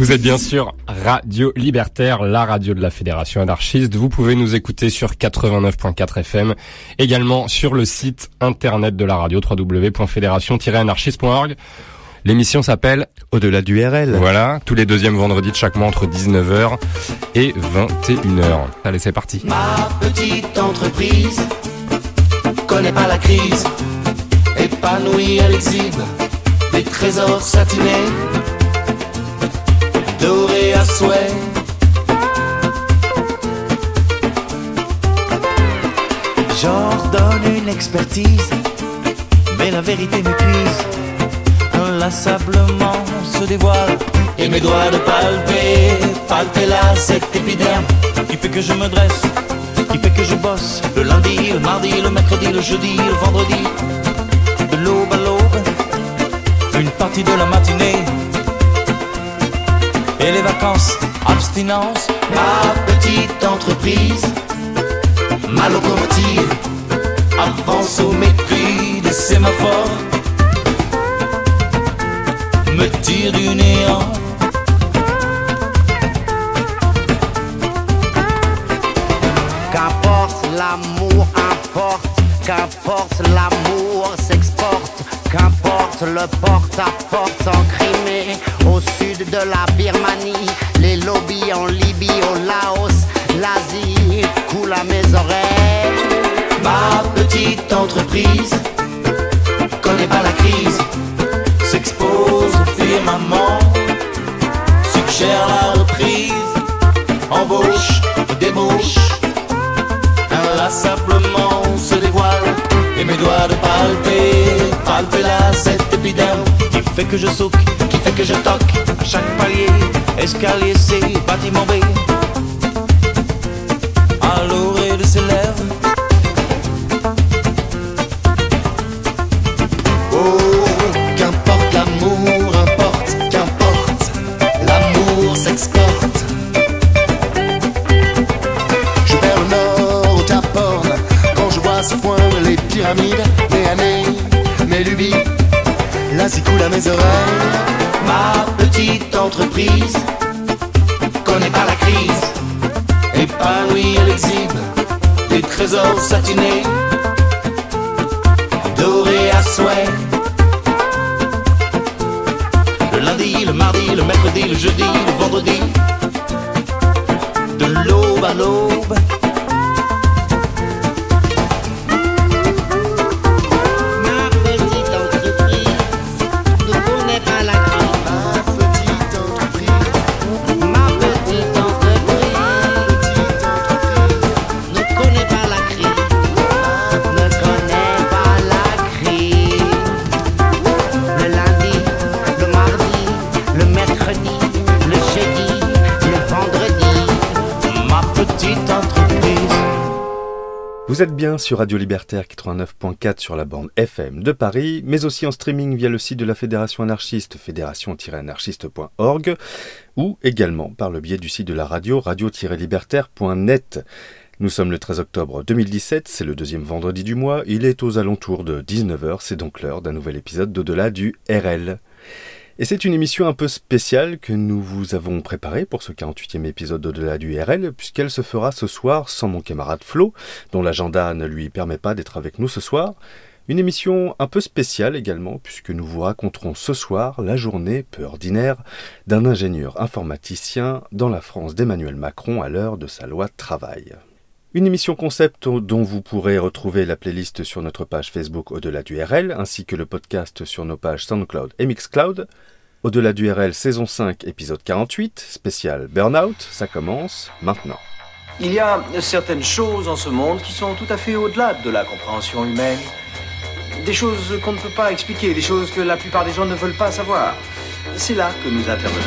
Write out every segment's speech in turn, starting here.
Vous êtes bien sûr Radio Libertaire, la radio de la Fédération anarchiste. Vous pouvez nous écouter sur 89.4 FM, également sur le site internet de la radio www.fédération-anarchiste.org. L'émission s'appelle Au-delà du RL. Voilà, tous les deuxièmes vendredis de chaque mois entre 19h et 21h. Allez, c'est parti. Ma petite entreprise connaît pas la crise. Épanouie, elle exhibe des trésors satinés, dorés à souhait. J'ordonne une expertise, mais la vérité m'épuise. Inlassablement se dévoile et mes doigts de palper, palper là cet épiderme qui fait que je me dresse, qui fait que je bosse le lundi, le mardi, le mercredi, le jeudi, le vendredi, de l'aube à l'aube, une partie de la matinée et les vacances, abstinence, ma petite entreprise, ma locomotive. Avance au mépris des sémaphores. Me tire du néant. Qu'importe l'amour, importe, qu'importe l'amour s'exporte, qu'importe le porte-à-porte en Crimée, au sud de la Birmanie, les lobbies en Libye, au Laos, l'Asie coule à mes oreilles. Ma petite entreprise connaît pas la crise, s'expose au firmament, suggère la reprise, embauche, débauche, inlassablement se dévoile, et mes doigts de palper, cette épiderme qui fait que je souque, qui fait que je toque, à chaque palier, escalier C, bâtiment B, à l'orée de ses lèvres. Oh, qu'importe l'amour, importe, qu'importe, l'amour s'exporte. Je perds le nord au Cap quand je vois se poindre les pyramides, mes années, mes lubies, l'Asie coule à mes oreilles. Ma petite entreprise connaît pas la crise, épanouie, elle exhibe des trésors satinés, dorés à souhait. Le lundi, le mardi, le mercredi, le jeudi, le vendredi. De l'aube à l'aube. Vous êtes bien sur Radio Libertaire 89.4 sur la bande FM de Paris, mais aussi en streaming via le site de la Fédération anarchiste, fédération-anarchiste.org, ou également par le biais du site de la radio, radio-libertaire.net. Nous sommes le 13 octobre 2017, c'est le deuxième vendredi du mois, il est aux alentours de 19h, c'est donc l'heure d'un nouvel épisode d'Au-delà du RL. Et c'est une émission un peu spéciale que nous vous avons préparée pour ce 48e épisode d'Au-delà du RL, puisqu'elle se fera ce soir sans mon camarade Flo, dont l'agenda ne lui permet pas d'être avec nous ce soir. Une émission un peu spéciale également, puisque nous vous raconterons ce soir la journée peu ordinaire d'un ingénieur informaticien dans la France d'Emmanuel Macron à l'heure de sa loi travail. Une émission concept dont vous pourrez retrouver la playlist sur notre page Facebook Au-delà du RL, ainsi que le podcast sur nos pages SoundCloud et Mixcloud. Au-delà du RL saison 5 épisode 48, spécial Burnout, ça commence maintenant. Il y a certaines choses en ce monde qui sont tout à fait au-delà de la compréhension humaine. Des choses qu'on ne peut pas expliquer, des choses que la plupart des gens ne veulent pas savoir. C'est là que nous intervenons.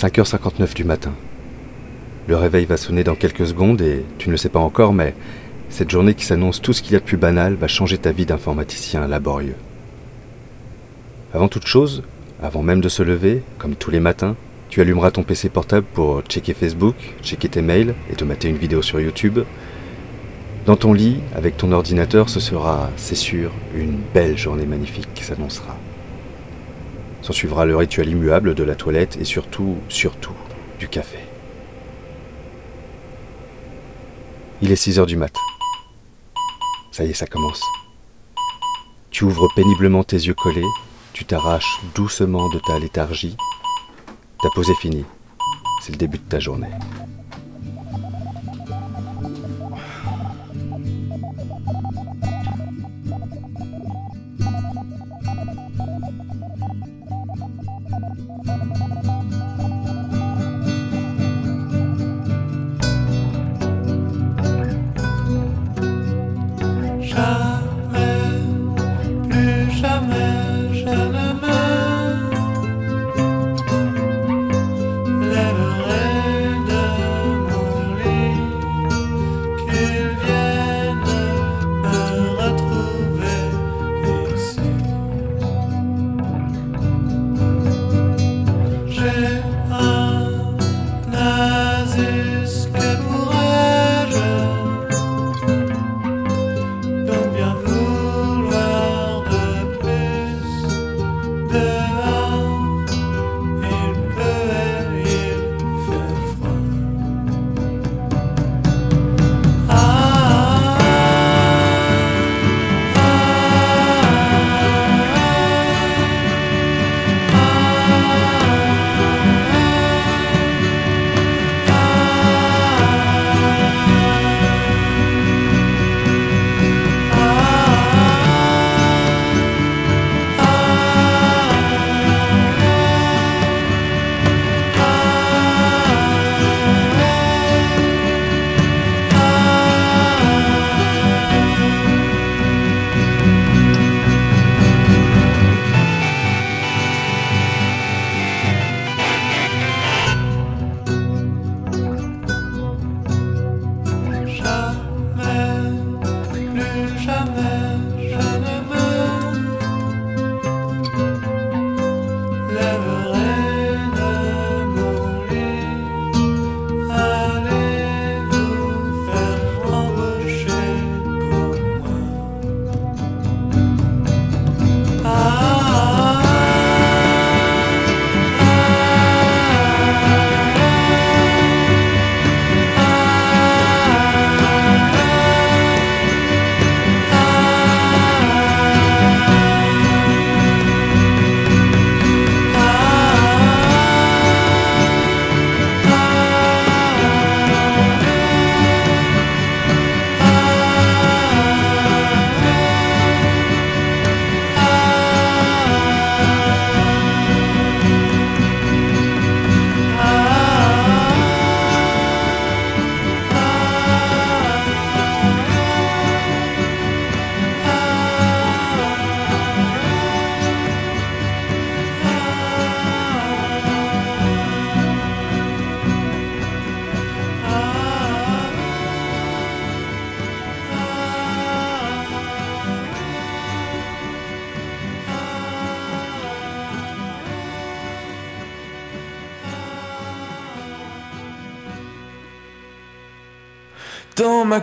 5h59 du matin. Le réveil va sonner dans quelques secondes et tu ne le sais pas encore, mais cette journée qui s'annonce tout ce qu'il y a de plus banal va changer ta vie d'informaticien laborieux. Avant toute chose, avant même de se lever, comme tous les matins, tu allumeras ton PC portable pour checker Facebook, checker tes mails et te mater une vidéo sur YouTube. Dans ton lit, avec ton ordinateur, ce sera, c'est sûr, une belle journée magnifique qui s'annoncera. S'en suivra le rituel immuable de la toilette et surtout, surtout, du café. Il est 6 heures du mat. Ça y est, ça commence. Tu ouvres péniblement tes yeux collés, tu t'arraches doucement de ta léthargie. Ta pause est finie. C'est le début de ta journée.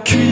Dans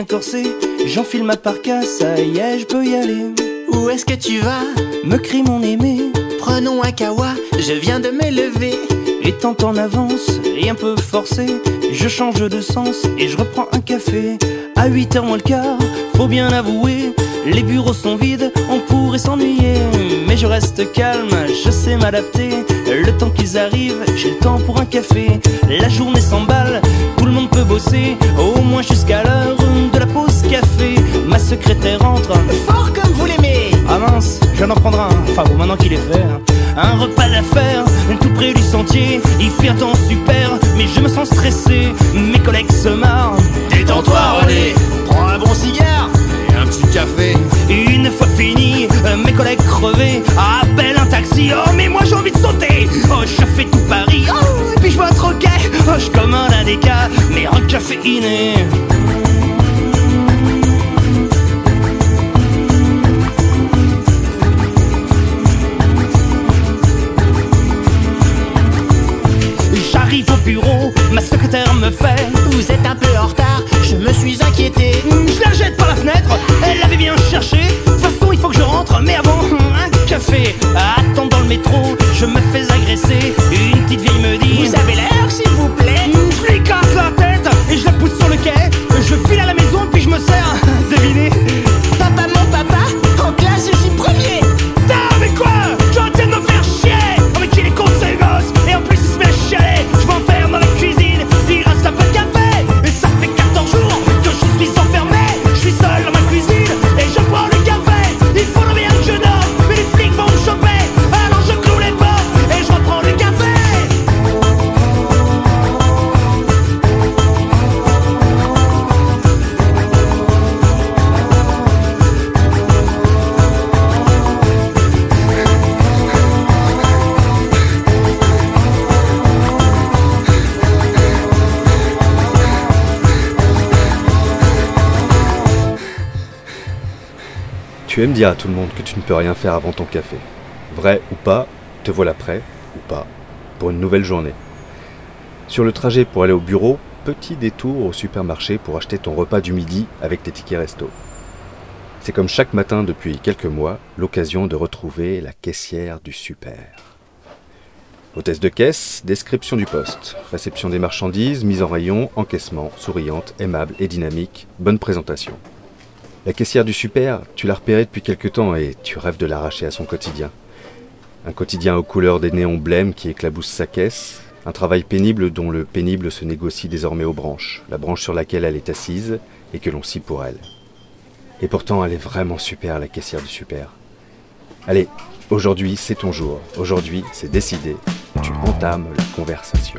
bien corsé. J'enfile ma parka, ça y est, je peux y aller. Où est-ce que tu vas? Me crie mon aimé, Prenons un kawa, je viens de me lever. étant en avance et un peu forcé, je change de sens et je reprends un café. À 8h moins le quart, faut bien avouer, les bureaux sont vides, on pourrait s'ennuyer. Mais je reste calme, je sais m'adapter. Le temps qu'ils arrivent, j'ai le temps pour un café. La journée s'emballe, tout le monde peut bosser, au moins jusqu'à l'heure de la pause café. Ma secrétaire entre. Fort comme vous l'aimez. Ah mince, je viens d'en prendre un, enfin bon maintenant qu'il est fait hein. Un repas d'affaires, tout près du sentier Il fait un temps super, mais je me sens stressé Mes collègues se marrent Détends-toi, René. Prends un bon cigare et un petit café. Une fois fini, euh, mes collègues crevés Appellent un taxi, oh mais moi j'ai envie de sauter. Oh je fais tout Paris, oh et puis je vois troquet. Oh je commande un déca, mais un café inné. J'arrive au bureau, ma secrétaire me fait. Vous êtes un peu en retard, je me suis inquiété. Je la jette par la fenêtre, elle l'avait bien cherché. Attends dans le métro, je me fais agresser. Une petite vieille me Tu aimes dire à tout le monde que tu ne peux rien faire avant ton café. Vrai ou pas, te voilà prêt, ou pas, pour une nouvelle journée. Sur le trajet pour aller au bureau, petit détour au supermarché pour acheter ton repas du midi avec tes tickets resto. C'est comme chaque matin depuis quelques mois, l'occasion de retrouver la caissière du super. Hôtesse de caisse, description du poste, réception des marchandises, mise en rayon, encaissement, souriante, aimable et dynamique, bonne présentation. La caissière du super, tu l'as repérée depuis quelque temps et tu rêves de l'arracher à son quotidien. Un quotidien aux couleurs des néons blêmes qui éclaboussent sa caisse, un travail pénible dont le pénible se négocie désormais aux branches, la branche sur laquelle elle est assise et que l'on scie pour elle. Et pourtant, elle est vraiment super, la caissière du super. Allez, aujourd'hui c'est ton jour, aujourd'hui c'est décidé, tu entames la conversation.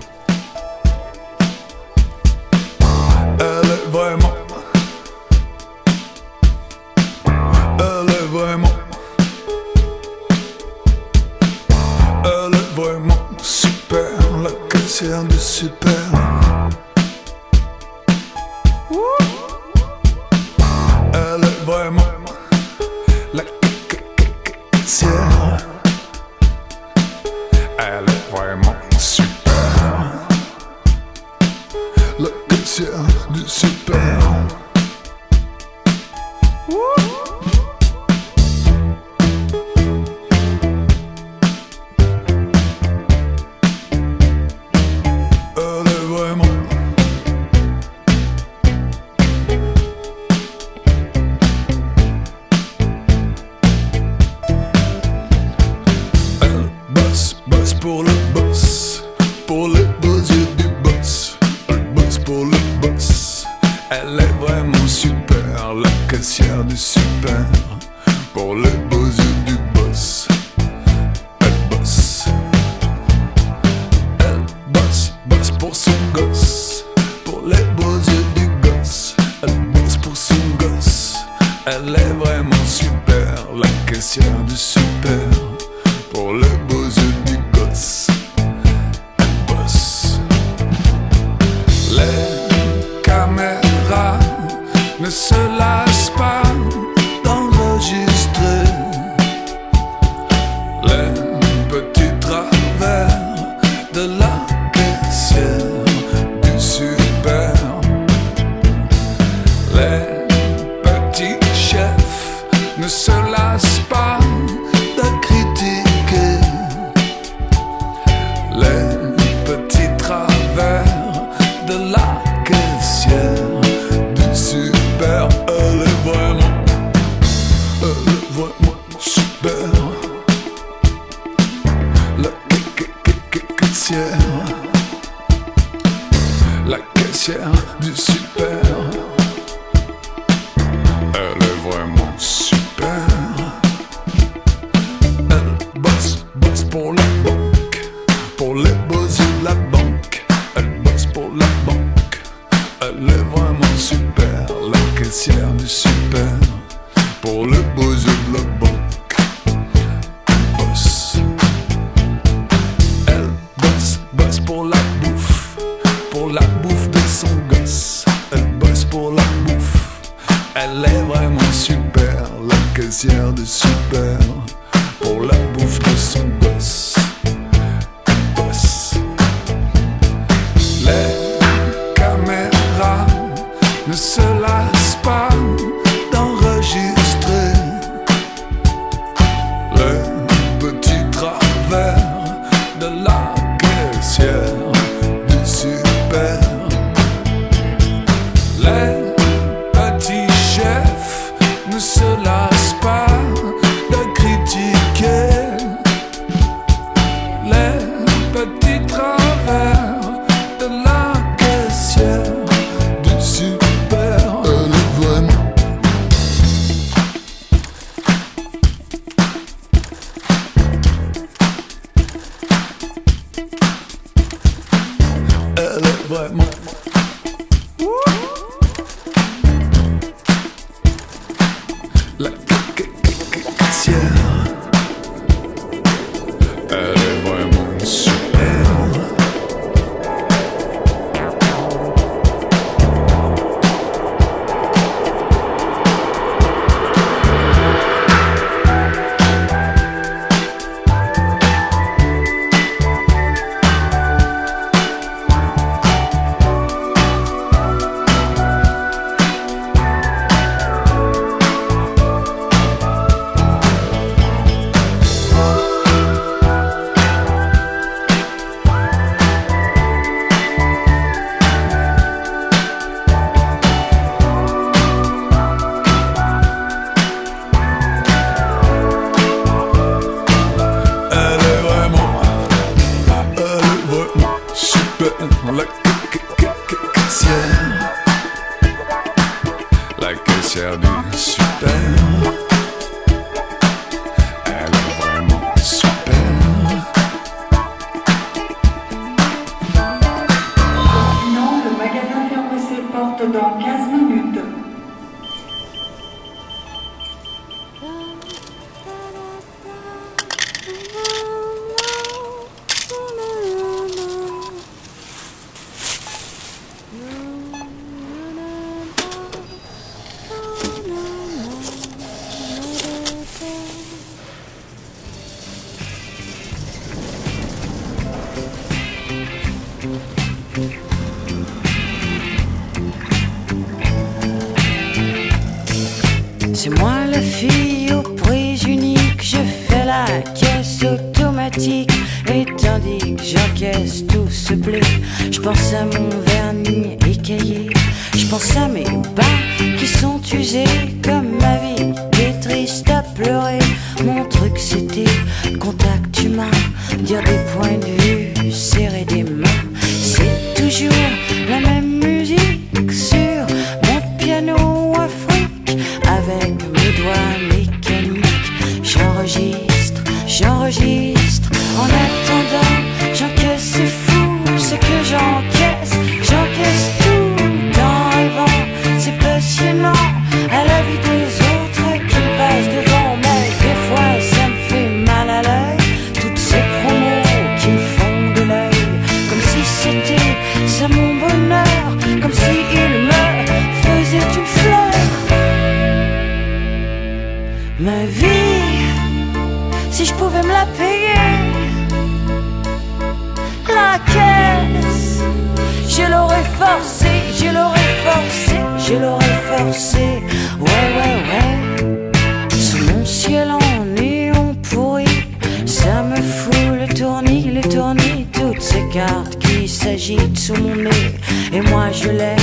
Et moi je les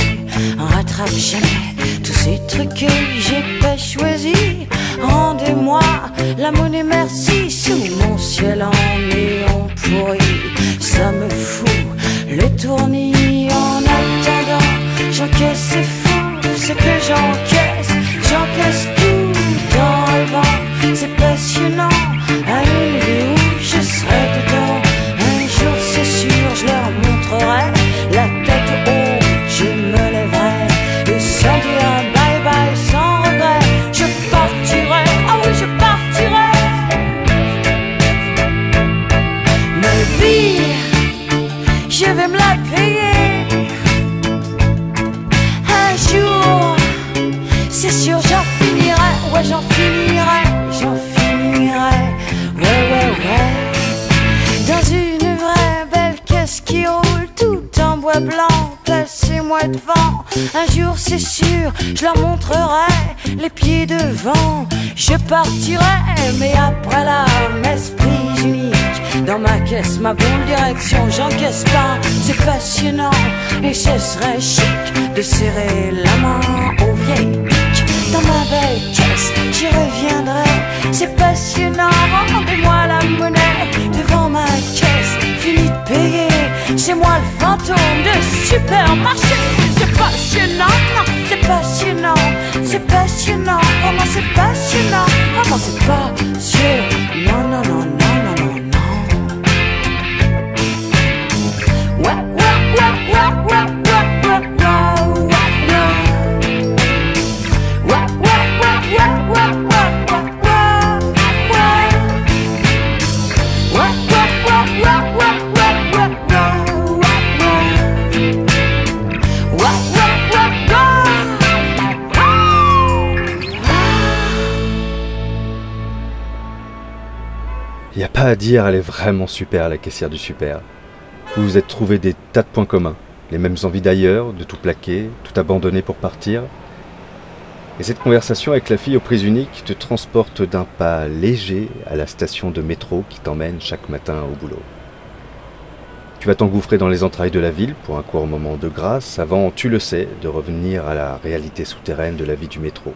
rattrape jamais, tous ces trucs que j'ai pas choisis. Rendez-moi la monnaie, merci, sous mon ciel en néon pourri. Ça me fout le tournis en attendant. J'encaisse, c'est fou ce que j'encaisse. J'encaisse tout en rêvant. C'est passionnant Un jour, c'est sûr, je leur montrerai les pieds devant. Je partirai, mais après la messe prise unique. Dans ma caisse, ma bonne direction, j'encaisse pas. C'est passionnant et ce serait chic de serrer la main aux vieilles piques. Dans ma belle caisse, j'y reviendrai. C'est passionnant, rendez-moi la monnaie devant ma caisse. Fini de payer, c'est moi le fantôme de supermarché. Passionnant, non, c'est passionnant, c'est passionnant. Comment c'est passionnant, comment c'est passionnant, non, non, non, pas à dire, elle est vraiment super, la caissière du super. Vous vous êtes trouvé des tas de points communs. Les mêmes envies d'ailleurs, de tout plaquer, tout abandonner pour partir. Et cette conversation avec la fille aux prises uniques te transporte d'un pas léger à la station de métro qui t'emmène chaque matin au boulot. Tu vas t'engouffrer dans les entrailles de la ville pour un court moment de grâce avant, tu le sais, de revenir à la réalité souterraine de la vie du métro.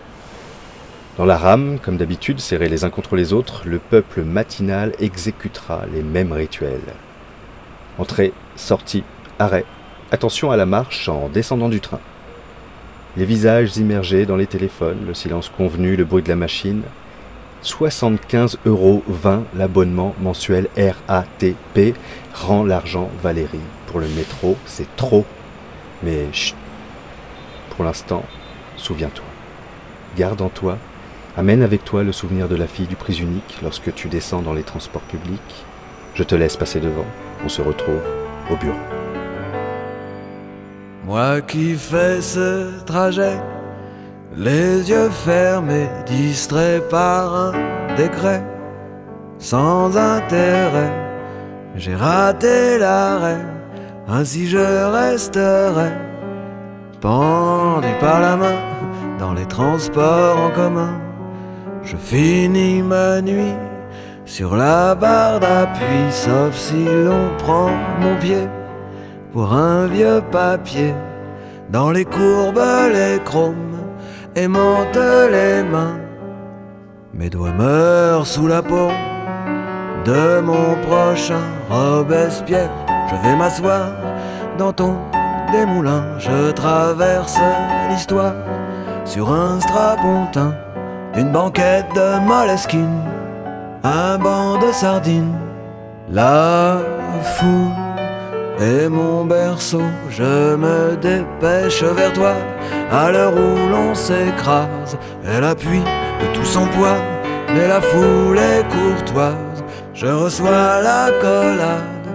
Dans la rame, comme d'habitude, serrés les uns contre les autres, le peuple matinal exécutera les mêmes rituels. Entrée, sortie, arrêt, attention à la marche en descendant du train. Les visages immergés dans les téléphones, le silence convenu, le bruit de la machine. 75,20 euros l'abonnement mensuel RATP rend l'argent Valérie. Pour le métro, c'est trop. Mais chut, pour l'instant, souviens-toi. Garde en toi, amène avec toi le souvenir de la fille du prix unique lorsque tu descends dans les transports publics. Je te laisse passer devant. On se retrouve au bureau. Moi qui fais ce trajet, les yeux fermés, distrait par un décret, sans intérêt, j'ai raté l'arrêt, ainsi je resterai, pendu par la main, dans les transports en commun, Je finis ma nuit sur la barre d'appui, sauf si l'on prend mon pied pour un vieux papier. Dans les courbes, les chromes aimantent les mains. Mes doigts meurent sous la peau de mon prochain Robespierre. Je vais m'asseoir dans ton démoulin. Je traverse l'histoire sur un strapontin. Une banquette de moleskine, un banc de sardines. La foule et mon berceau, je me dépêche vers toi. À l'heure où l'on s'écrase, elle appuie de tout son poids, mais la foule est courtoise. Je reçois la collade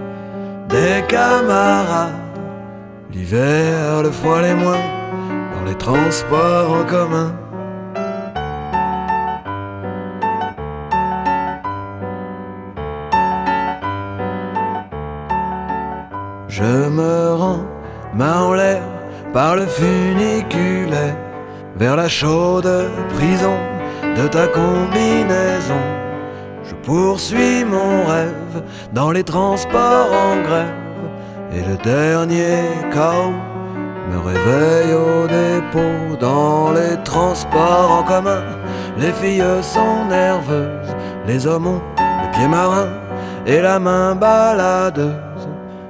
des camarades. L'hiver, le froid, les moins, dans les transports en commun. Je me rends, main en l'air, par le funiculaire, vers la chaude prison de ta combinaison. Je poursuis mon rêve dans les transports en grève, et le dernier chaos me réveille au dépôt dans les transports en commun. Les filles sont nerveuses, les hommes ont le pied marin et la main baladeuse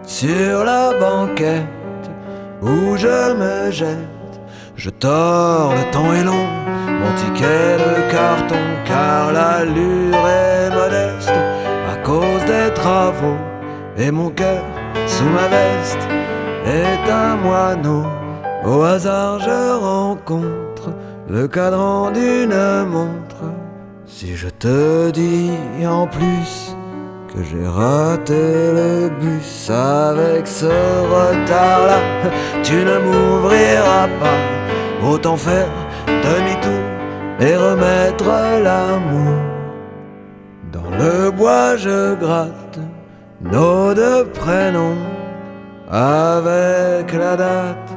sur la banquette où je me jette. Je tords, le temps est long, mon ticket de carton, car l'allure est modeste à cause des travaux. Et mon cœur sous ma veste est un moineau. Au hasard, je rencontre le cadran d'une montre. Si je te dis en plus j'ai raté le bus avec ce retard-là, tu ne m'ouvriras pas. Autant faire demi-tour et remettre l'amour. Dans le bois, je gratte nos deux prénoms avec la date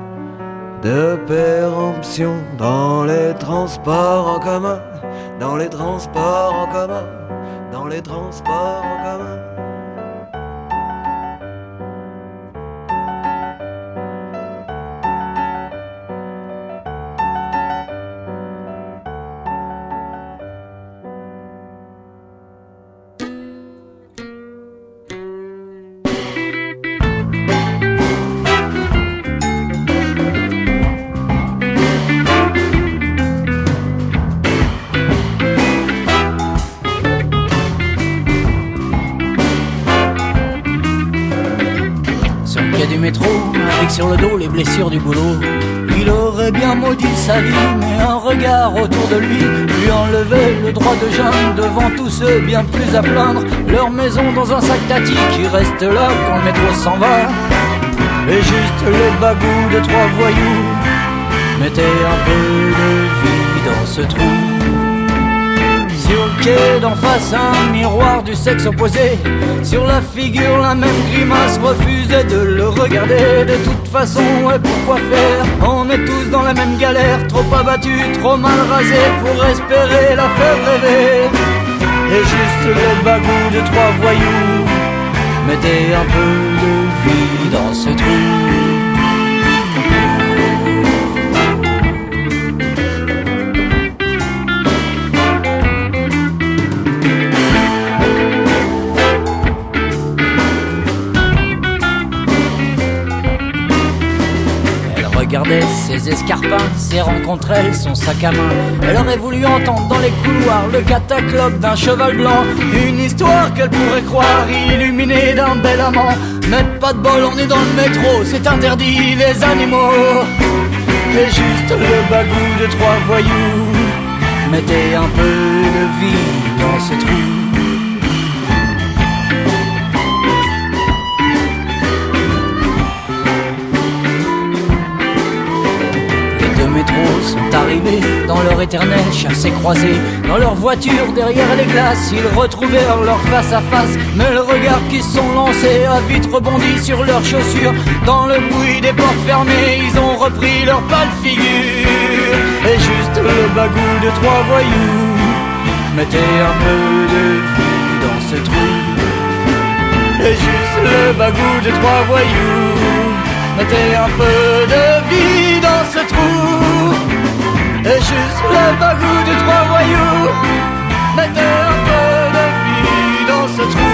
de péremption dans les transports en commun, dans les transports en commun, dans les transports en commun. Du boulot. Il aurait bien maudit sa vie, mais un regard autour de lui lui enlevait le droit de gêne devant tous ceux bien plus à plaindre. Leur maison dans un sac tati qui reste là quand le métro s'en va. Et juste les bagous de trois voyous mettaient un peu de vie dans ce trou. Le d'en face, un miroir du sexe opposé. Sur la figure, la même grimace refusait de le regarder. De toute façon, et pourquoi faire? On est tous dans la même galère, trop abattus, trop mal rasés pour espérer la faire rêver. Et juste les bagous de trois voyous mettaient un peu de vie dans ce trou. Ses escarpins, ses rencontres, elle, son sac à main. Elle aurait voulu entendre dans les couloirs le cataclope d'un cheval blanc. Une histoire qu'elle pourrait croire illuminée d'un bel amant. Mais pas de bol, on est dans le métro, c'est interdit, les animaux. Et juste le bagou de trois voyous mettait un peu de vie dans ce trou. métro sont arrivés dans leur éternelle chasse et croisée. Dans leur voiture, derrière les glaces, ils retrouvèrent leur face à face. Mais le regard qui sont lancés a vite rebondi sur leurs chaussures. Dans le bruit des portes fermées, ils ont repris leur pâle figure. Et juste le bagou de trois voyous mettez un peu de vie dans ce trou. Et juste le bagou de trois voyous mettez un peu de vie dans ce trou. Et juste le bagou de trois voyous Mettent un peu de vie dans ce trou.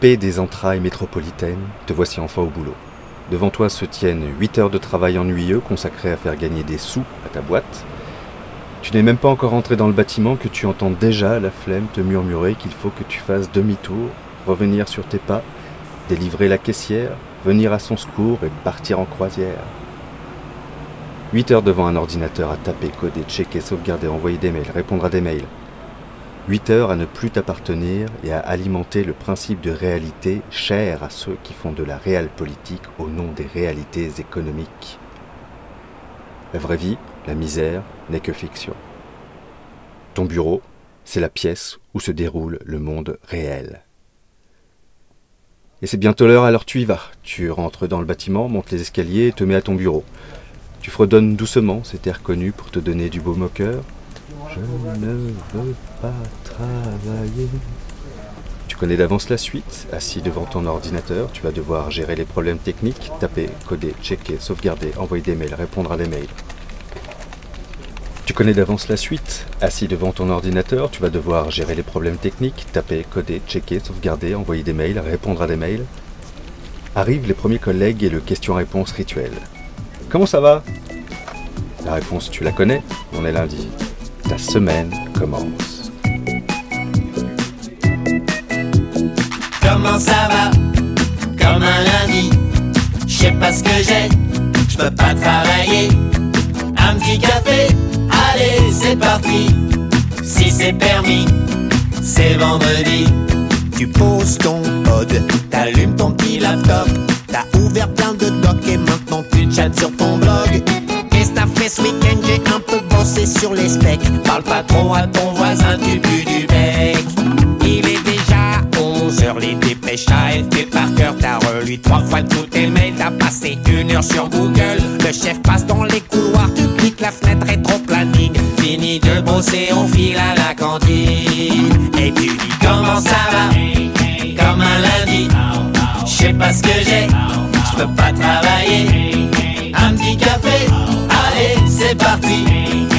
Paix des entrailles métropolitaines, te voici enfin au boulot. Devant toi se tiennent 8 heures de travail ennuyeux consacrées à faire gagner des sous à ta boîte. Tu n'es même pas encore entré dans le bâtiment que tu entends déjà la flemme te murmurer qu'il faut que tu fasses demi-tour, revenir sur tes pas, délivrer la caissière, venir à son secours et partir en croisière. 8 heures devant un ordinateur à taper, coder, checker, sauvegarder, envoyer des mails, répondre à des mails, 8 heures à ne plus t'appartenir et à alimenter le principe de réalité cher à ceux qui font de la réelle politique au nom des réalités économiques. La vraie vie, la misère, n'est que fiction. Ton bureau, c'est la pièce où se déroule le monde réel. Et c'est bientôt l'heure, alors tu y vas. Tu rentres dans le bâtiment, montes les escaliers et te mets à ton bureau. Tu fredonnes doucement cet air connu pour te donner du baume au cœur. Je ne veux pas travailler. Tu connais d'avance la suite. Assis devant ton ordinateur, tu vas devoir gérer les problèmes techniques, taper, coder, checker, sauvegarder, envoyer des mails, répondre à des mails. Tu connais d'avance la suite. Assis devant ton ordinateur, tu vas devoir gérer les problèmes techniques, taper, coder, checker, sauvegarder, envoyer des mails, répondre à des mails. Arrivent les premiers collègues et le question-réponse rituel. Comment ça va? La réponse, tu la connais, on est lundi. Ta semaine commence. Comment ça va? Comme un lundi. Je sais pas ce que j'ai, je peux pas travailler. Un petit café, allez, c'est parti. Si c'est permis, c'est vendredi. Tu poses ton pod, t'allumes ton petit laptop, t'as ouvert plein de docs et maintenant tu chattes sur ton blog. Qu'est-ce que t'as fait ce week-end? J'ai un peu bossé sur les specs. Parle pas trop à ton voisin du but du bec. Il est déjà 11h, les dépêches AFP par cœur. T'as relu trois fois tous tes mails, t'as passé une heure sur Google. Le chef passe dans les couloirs, tu cliques la fenêtre rétro-planning. Fini de bosser, on file à la cantine. Et tu dis comment ça va? Comme un lundi. Je sais pas ce que j'ai, je peux pas travailler. Un petit café, allez, c'est parti.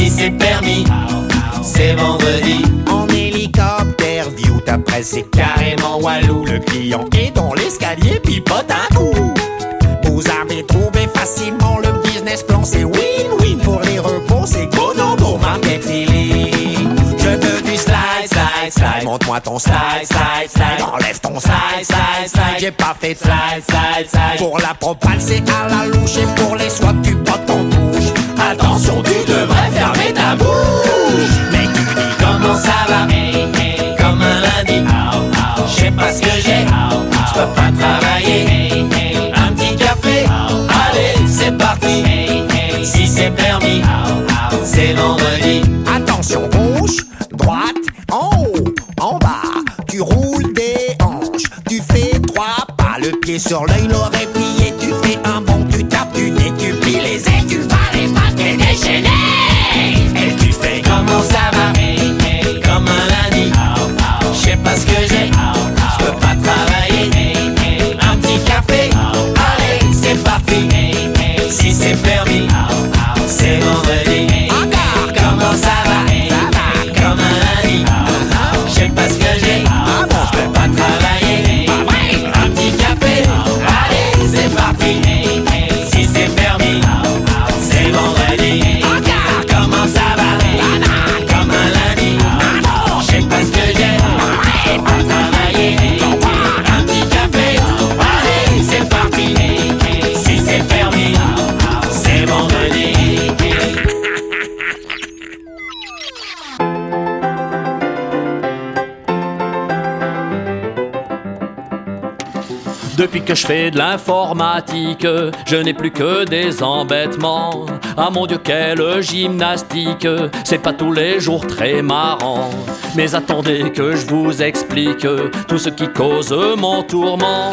Si c'est permis, c'est vendredi. En hélicoptère, view ta presse, c'est Carrément Walou, le client est dans l'escalier, pipote un coup. Vous avez trouvé facilement le business plan, c'est win-win pour les repos, c'est go no go market. Je veux du slide, slide, slide. Montre-moi ton slide, slide, slide. Enlève ton slide, slide, slide. J'ai pas fait de slide, slide, slide. Pour la propale, c'est à la louche et pour les swaps, tu potes en touche. Attention, tu bouche. Mais comment ça va? Comme un lundi. Je sais pas ce que j'ai, je peux pas travailler. Un petit café, allez, c'est parti. Si c'est permis, c'est vendredi. Attention, gauche, droite, en haut, en bas. Tu roules des hanches, tu fais trois pas, le pied sur l'œil, l'oreille que je fais de l'informatique, je n'ai plus que des embêtements. Ah mon dieu, quelle gymnastique, c'est pas tous les jours très marrant. Mais attendez que je vous explique tout ce qui cause mon tourment.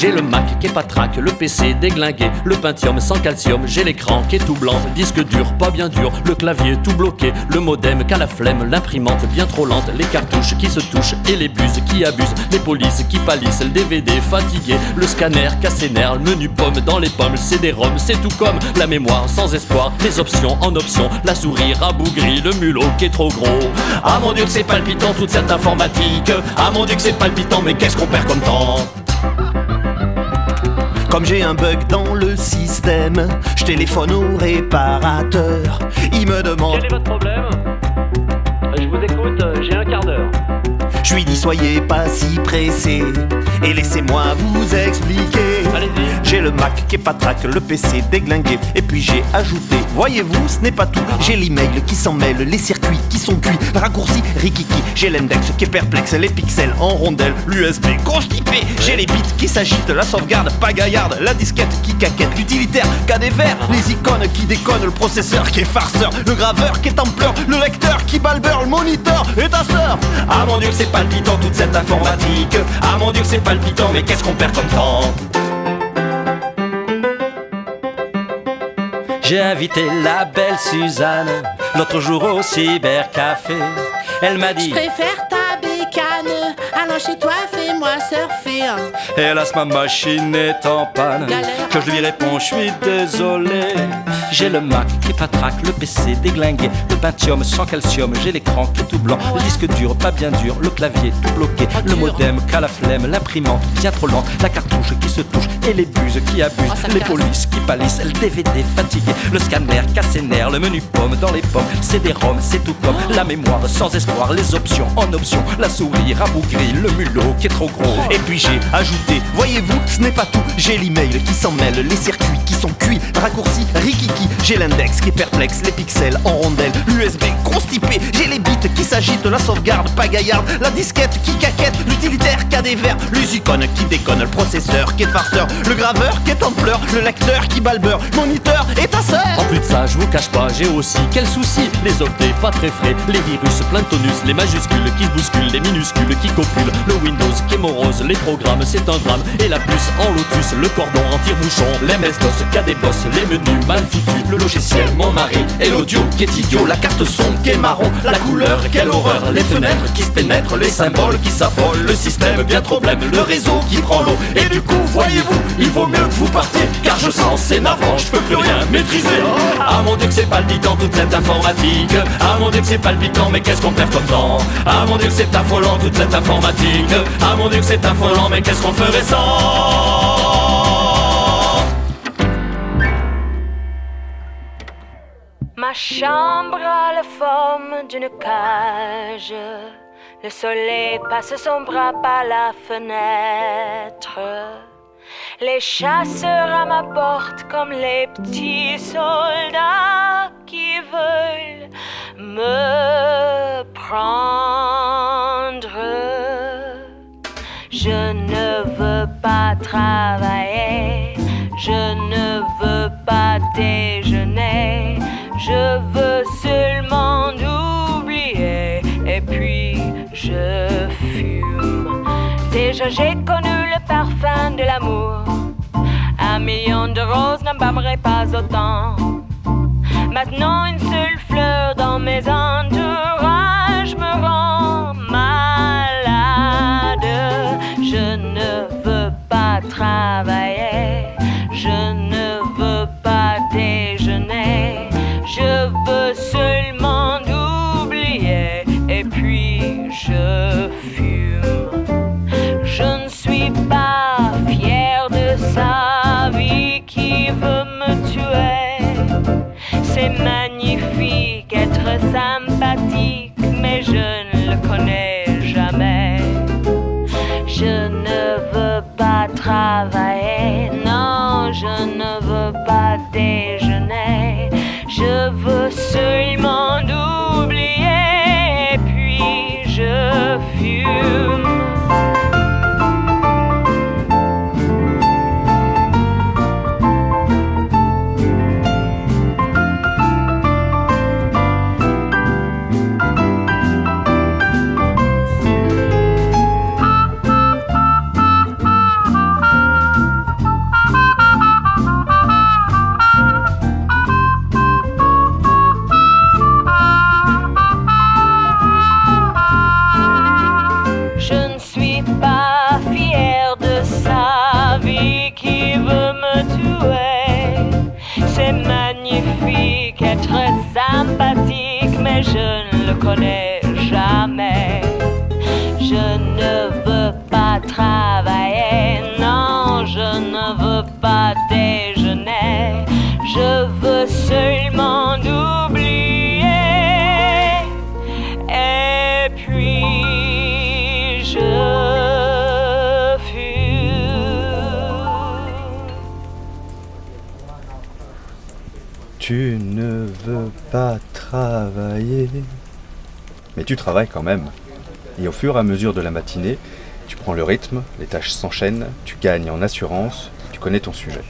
J'ai le Mac qui est pas trac, le PC déglingué, le Pentium sans calcium, j'ai l'écran qui est tout blanc, disque dur pas bien dur, le clavier tout bloqué, le modem qu'à la flemme, l'imprimante bien trop lente, les cartouches qui se touchent et les buses qui abusent, les polices qui pâlissent, le DVD fatigué, le scanner cassé nerf, le menu pomme dans les pommes, c'est des roms, c'est tout comme la mémoire sans espoir, les options en option, la souris rabougrie, le mulot qui est trop gros. Ah mon dieu que c'est palpitant toute cette informatique, ah mon dieu que c'est palpitant mais qu'est-ce qu'on perd comme temps? Comme j'ai un bug dans le système, je téléphone au réparateur. Il me demande. Quel est votre problème Je vous écoute, euh, j'ai un quart d'heure. Je lui dis soyez pas si pressé et laissez-moi vous expliquer. J'ai le Mac qui est patraque, le PC déglingué et puis j'ai ajouté. Voyez-vous, ce n'est pas tout. J'ai l'email qui s'en mêle, les circuits qui sont cuits, raccourcis, rikiki. J'ai l'index qui est perplexe, les pixels en rondelle, l'USB constipé. J'ai les bits qui s'agitent, la sauvegarde pas gaillarde, la disquette qui caquette, l'utilitaire qui a des verres, les icônes qui déconnent, le processeur qui est farceur, le graveur qui est en pleurs, le lecteur qui balbeure, le moniteur et ta sœur. Ah mon dieu, que c'est palpitant toute cette informatique. Ah mon dieu, que c'est palpitant, mais qu'est-ce qu'on perd comme temps? J'ai invité la belle Suzanne l'autre jour au cybercafé. Elle m'a Je dit préfère ta bécane. Alors chez toi, surfer. hein. Hélas, ma machine est en panne. Galère. Que je lui réponds, je suis désolé. J'ai le Mac qui patraque, le PC déglingué, le Pentium sans calcium, j'ai l'écran qui est tout blanc, le disque dur pas bien dur, le clavier tout bloqué, le modem qu'à la flemme, l'imprimante bien trop lente, la cartouche qui se touche et les buses qui abusent, les polices qui palissent, le DVD fatigué, le scanner cassé nerf, le menu pomme dans les pommes, c'est des roms, c'est tout comme la mémoire sans espoir, les options en option, la souris rabougrie, le mulot qui est trop Et puis j'ai ajouté, voyez-vous, ce n'est pas tout. J'ai l'email qui s'en mêle, les circuits qui sont cuits, raccourcis, rikiki. J'ai l'index qui est perplexe, les pixels en rondelle, l'USB constipé. J'ai les bits qui s'agitent, la sauvegarde pas gaillarde, la disquette qui caquette, l'utilitaire qui a des verres, les icônes qui déconnent, le processeur qui est farceur, le graveur qui est en pleurs, le lecteur qui balbeure, moniteur et ta sœur. En plus de ça, je vous cache pas, j'ai aussi quel souci Les octets pas très frais, les virus plein de tonus, les majuscules qui bousculent, les minuscules qui copulent, le Windows qui les programmes c'est un drame, et la puce en lotus, le cordon en tire-bouchon, les des bosses, les menus mal foutus, le logiciel mon mari, et l'audio qui est idiot, la carte son qui est marron, la couleur quelle horreur, les fenêtres qui se pénètrent, les symboles qui s'affolent, le système bien trop blême, le réseau qui prend l'eau, et du coup voyez-vous, il vaut mieux que vous partiez, car je sens c'est navrant, je peux plus rien maîtriser. Ah mon dieu que c'est palpitant toute cette informatique. Ah mon dieu que c'est palpitant mais qu'est-ce qu'on perd comme temps? Ah mon dieu que c'est affolant toute cette informatique. Ah mon que c'est affolant mais qu'est-ce qu'on ferait sans? Ma chambre a la forme d'une cage. Le soleil passe son bras par la fenêtre. Les chasseurs à ma porte comme les petits soldats qui veulent me prendre. Je ne veux pas travailler, je ne veux pas déjeuner, je veux seulement oublier. Et puis je fume. Déjà j'ai connu le parfum de l'amour, un million de roses n'embâmerait pas autant. Maintenant une seule fleur dans mes entourages tu travailles quand même. Et au fur et à mesure de la matinée, tu prends le rythme, les tâches s'enchaînent, tu gagnes en assurance, tu connais ton sujet.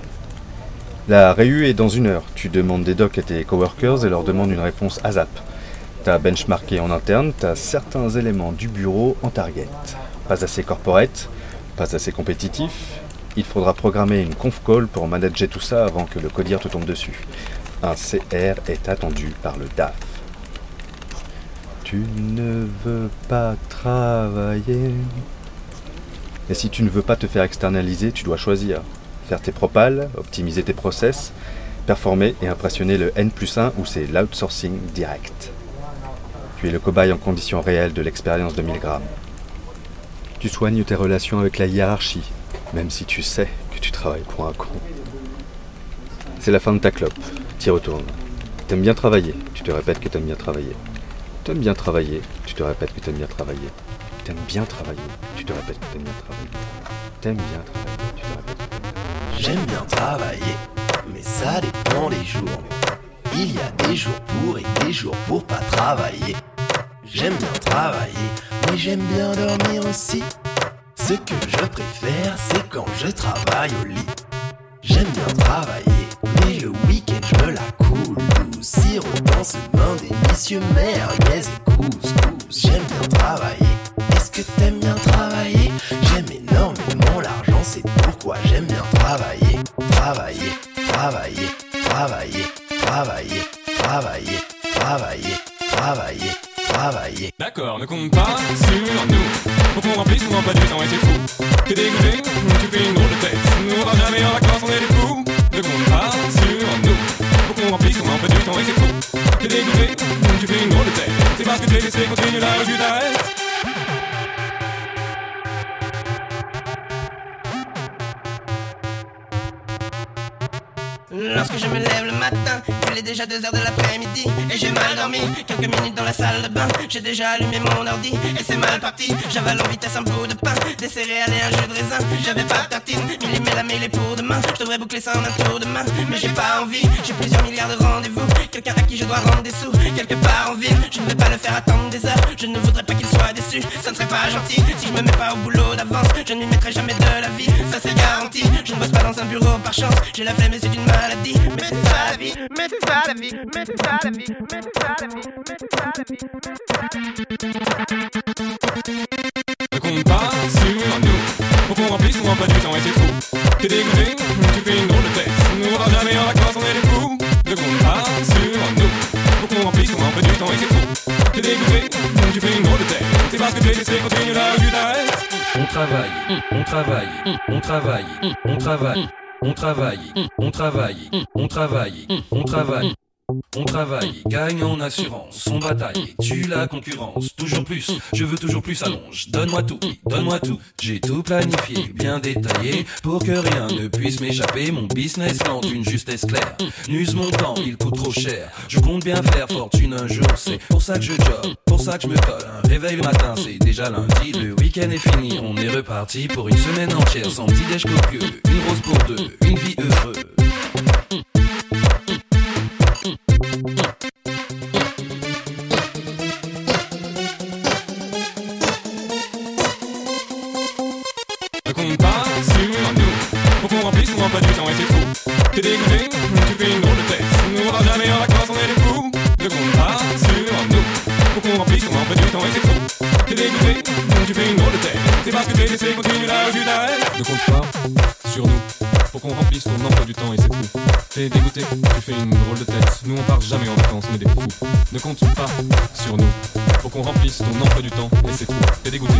La réu est dans une heure. Tu demandes des docs à tes coworkers et leur demandes une réponse ASAP. T'as benchmarké en interne, t'as certains éléments du bureau en target. Pas assez corporate, pas assez compétitif. Il faudra programmer une conf call pour manager tout ça avant que le codir te tombe dessus. Un CR est attendu par le DAF. Tu ne veux pas travailler. Et si tu ne veux pas te faire externaliser, tu dois choisir. Faire tes propales, optimiser tes process, performer et impressionner le N plus 1 ou c'est l'outsourcing direct. Tu es le cobaye en conditions réelles de l'expérience de 1000 grammes. Tu soignes tes relations avec la hiérarchie, même si tu sais que tu travailles pour un con. C'est la fin de ta clope, t'y retournes. T'aimes bien travailler, tu te répètes que t'aimes bien travailler. T'aimes bien travailler, tu te répètes que t'aimes bien travailler. T'aimes bien travailler, tu te répètes que t'aimes bien travailler. T'aimes bien travailler, tu te répètes t'aimes bien travailler. J'aime bien travailler, mais ça dépend des jours. Il y a des jours pour et des jours pour pas travailler. J'aime bien travailler, mais j'aime bien dormir aussi. Ce que je préfère, c'est quand je travaille au lit. J'aime bien travailler, mais le week-end je me la douce. Sirotant ce vin délicieux, merguez et couscous. J'aime bien travailler. Est-ce que t'aimes bien travailler? J'aime énormément l'argent, c'est pourquoi j'aime bien travailler. Travailler, travailler, travailler, travailler, travailler, travailler, travailler, travailler. D'accord, ne compte pas sur nous. Faut qu'on remplisse son emploi du temps et c'est fou. T'es dégoûté, tu fais une drôle de tête. Nous on va jamais en vacances, on est des fous. Ne compte pas sur nous. Faut qu'on remplisse son emploi du temps et c'est fou. T'es dégoûté, tu fais une drôle de tête. C'est parce que t'es laissé continuer là où tu t'arrêtes. Lorsque je me lève le matin, il est déjà 2h de l'après-midi. Et j'ai mal dormi, quelques minutes dans la salle de bain. J'ai déjà allumé mon ordi et c'est mal parti. J'avale en vitesse un bout de pain, des céréales et un jus de raisin. J'avais pas de tartine, millimètre la mêlée pour demain. Je devrais boucler ça en un tour de main. Mais j'ai pas envie, j'ai plusieurs milliards de rendez-vous. Quelqu'un à qui je dois rendre des sous, quelque part en ville. Je ne vais pas le faire attendre des heures, je ne voudrais pas qu'il soit déçu Ça ne serait pas gentil, si je me mets pas au boulot d'avance Je ne lui mettrai jamais de la vie, ça c'est garanti. Je ne bosse pas dans un bureau par chance, j'ai la flemme et c'est une maladie Mais c'est ça la vie, mais c'est ça la vie, mais c'est ça la vie, mais c'est ça la vie, mais c'est ça la vie, mais c'est ça la vie. Ne compte pas sur nous. Faut qu'on remplisse son emploi du temps et c'est fou. T'es dégoûté, tu fais une drôle de tête. Nous on va jamais en vacances, on est des fous. Ne compte pas sur nous. Faut qu'on remplisse son emploi du temps et c'est fou. T'es dégoûté, tu fais une drôle de tête. C'est parce que t'es laissé continuer là où tu t'arrêtes. On travaille, on travaille, on travaille, on travaille, on travaille, on travaille, on travaille, on travaille. Gagne en assurance, on bataille, tue la concurrence, toujours plus, je veux toujours plus allonge, donne-moi tout, donne-moi tout, j'ai tout planifié, bien détaillé, pour que rien ne puisse m'échapper, mon business plan d'une justesse claire, n'use mon temps, il coûte trop cher, je compte bien faire fortune un jour, c'est pour ça que je job, pour ça que je me colle, un réveil le matin, c'est déjà lundi, le week-end est fini, on est reparti pour une semaine entière, sans petit déj copieux, une rose pour deux, une vie heureuse. Emploi du temps et c'est fou. T'es dégoûté, tu fais une drôle de tête. Nous on va jamais en vacances, on est des fous. Ne compte pas sur nous. Faut qu'on remplisse son emploi du temps et c'est fou. T'es dégoûté, tu fais une drôle de tête. C'est parce que t'es laissé continuer là où tu. Ne compte pas sur nous. Faut qu'on remplisse ton emploi du temps et c'est fou. T'es dégoûté, tu fais une drôle de tête. Nous on part jamais en vacances, on est des fous. Ne compte pas sur nous. Faut qu'on remplisse ton emploi du temps et c'est tout. T'es dégoûté,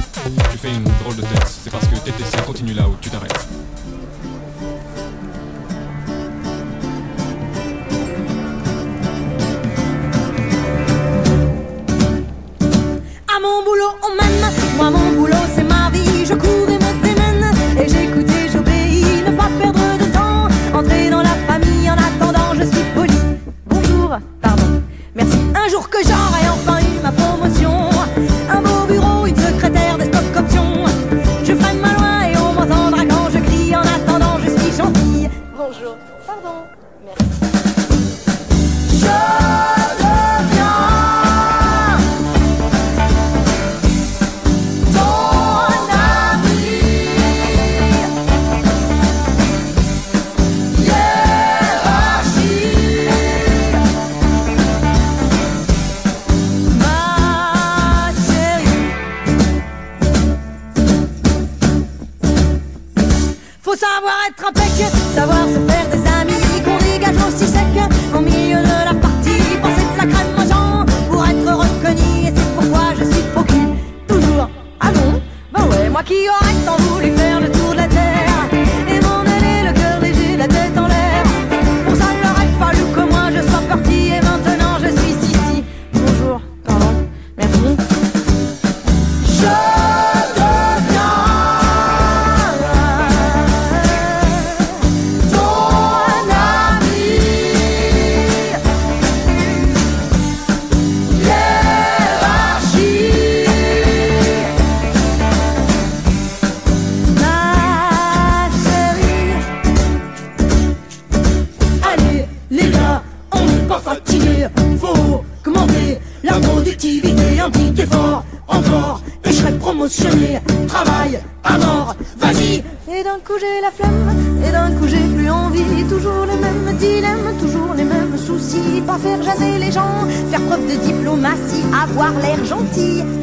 tu fais une drôle de tête. C'est parce que TTC continue là où tu t'arrêtes. Mon boulot, on m'aime. Moi, mon boulot, c'est ma vie. Je cours et me démène. Et j'écoute et j'obéis. Ne pas perdre de temps. Entrer dans la famille en attendant, je suis poli. Bonjour, pardon. Merci. Un jour que j'aurai enfin eu ma promotion. savoir se faire des amis, qui qu'on dégage aussi sec qu'au milieu de la partie. Penser de la crème aux gens pour être reconnu, et c'est pourquoi je suis faux Toujours, ah bon, bah ouais, moi qui aurais tant voulu faire. gentille.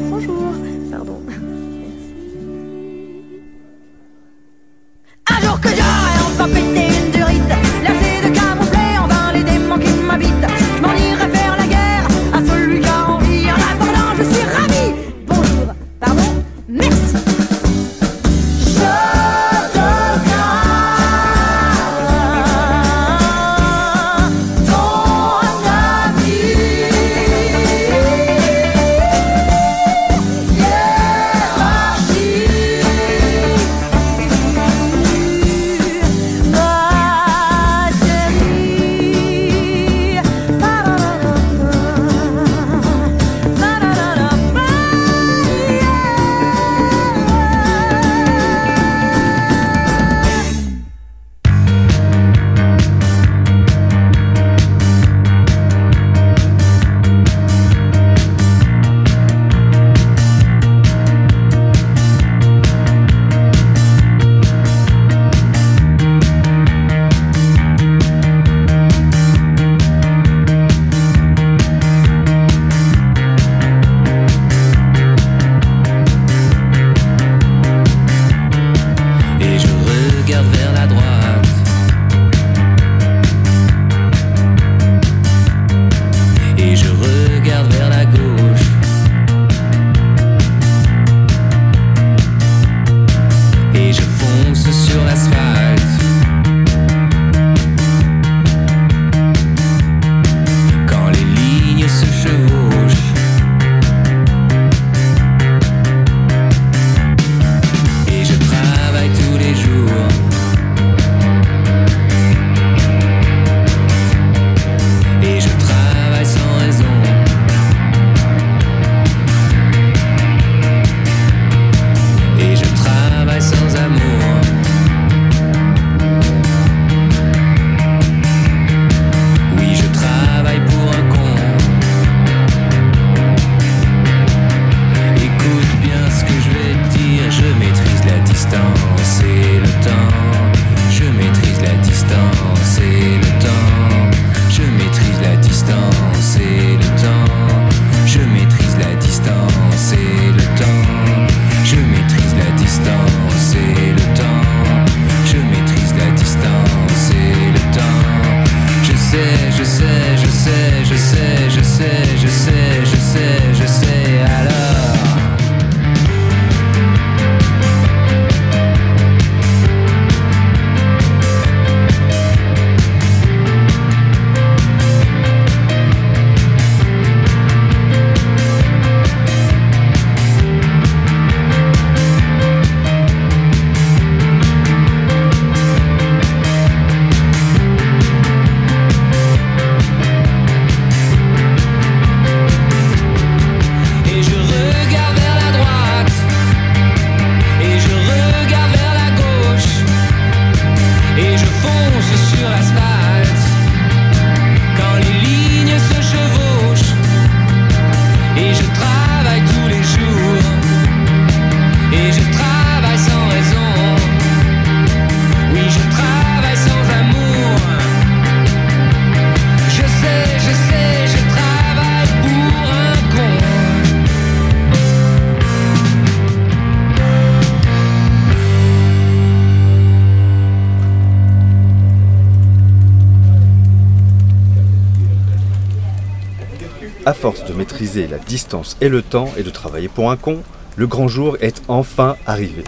Maîtriser la distance et le temps et de travailler pour un con, le grand jour est enfin arrivé.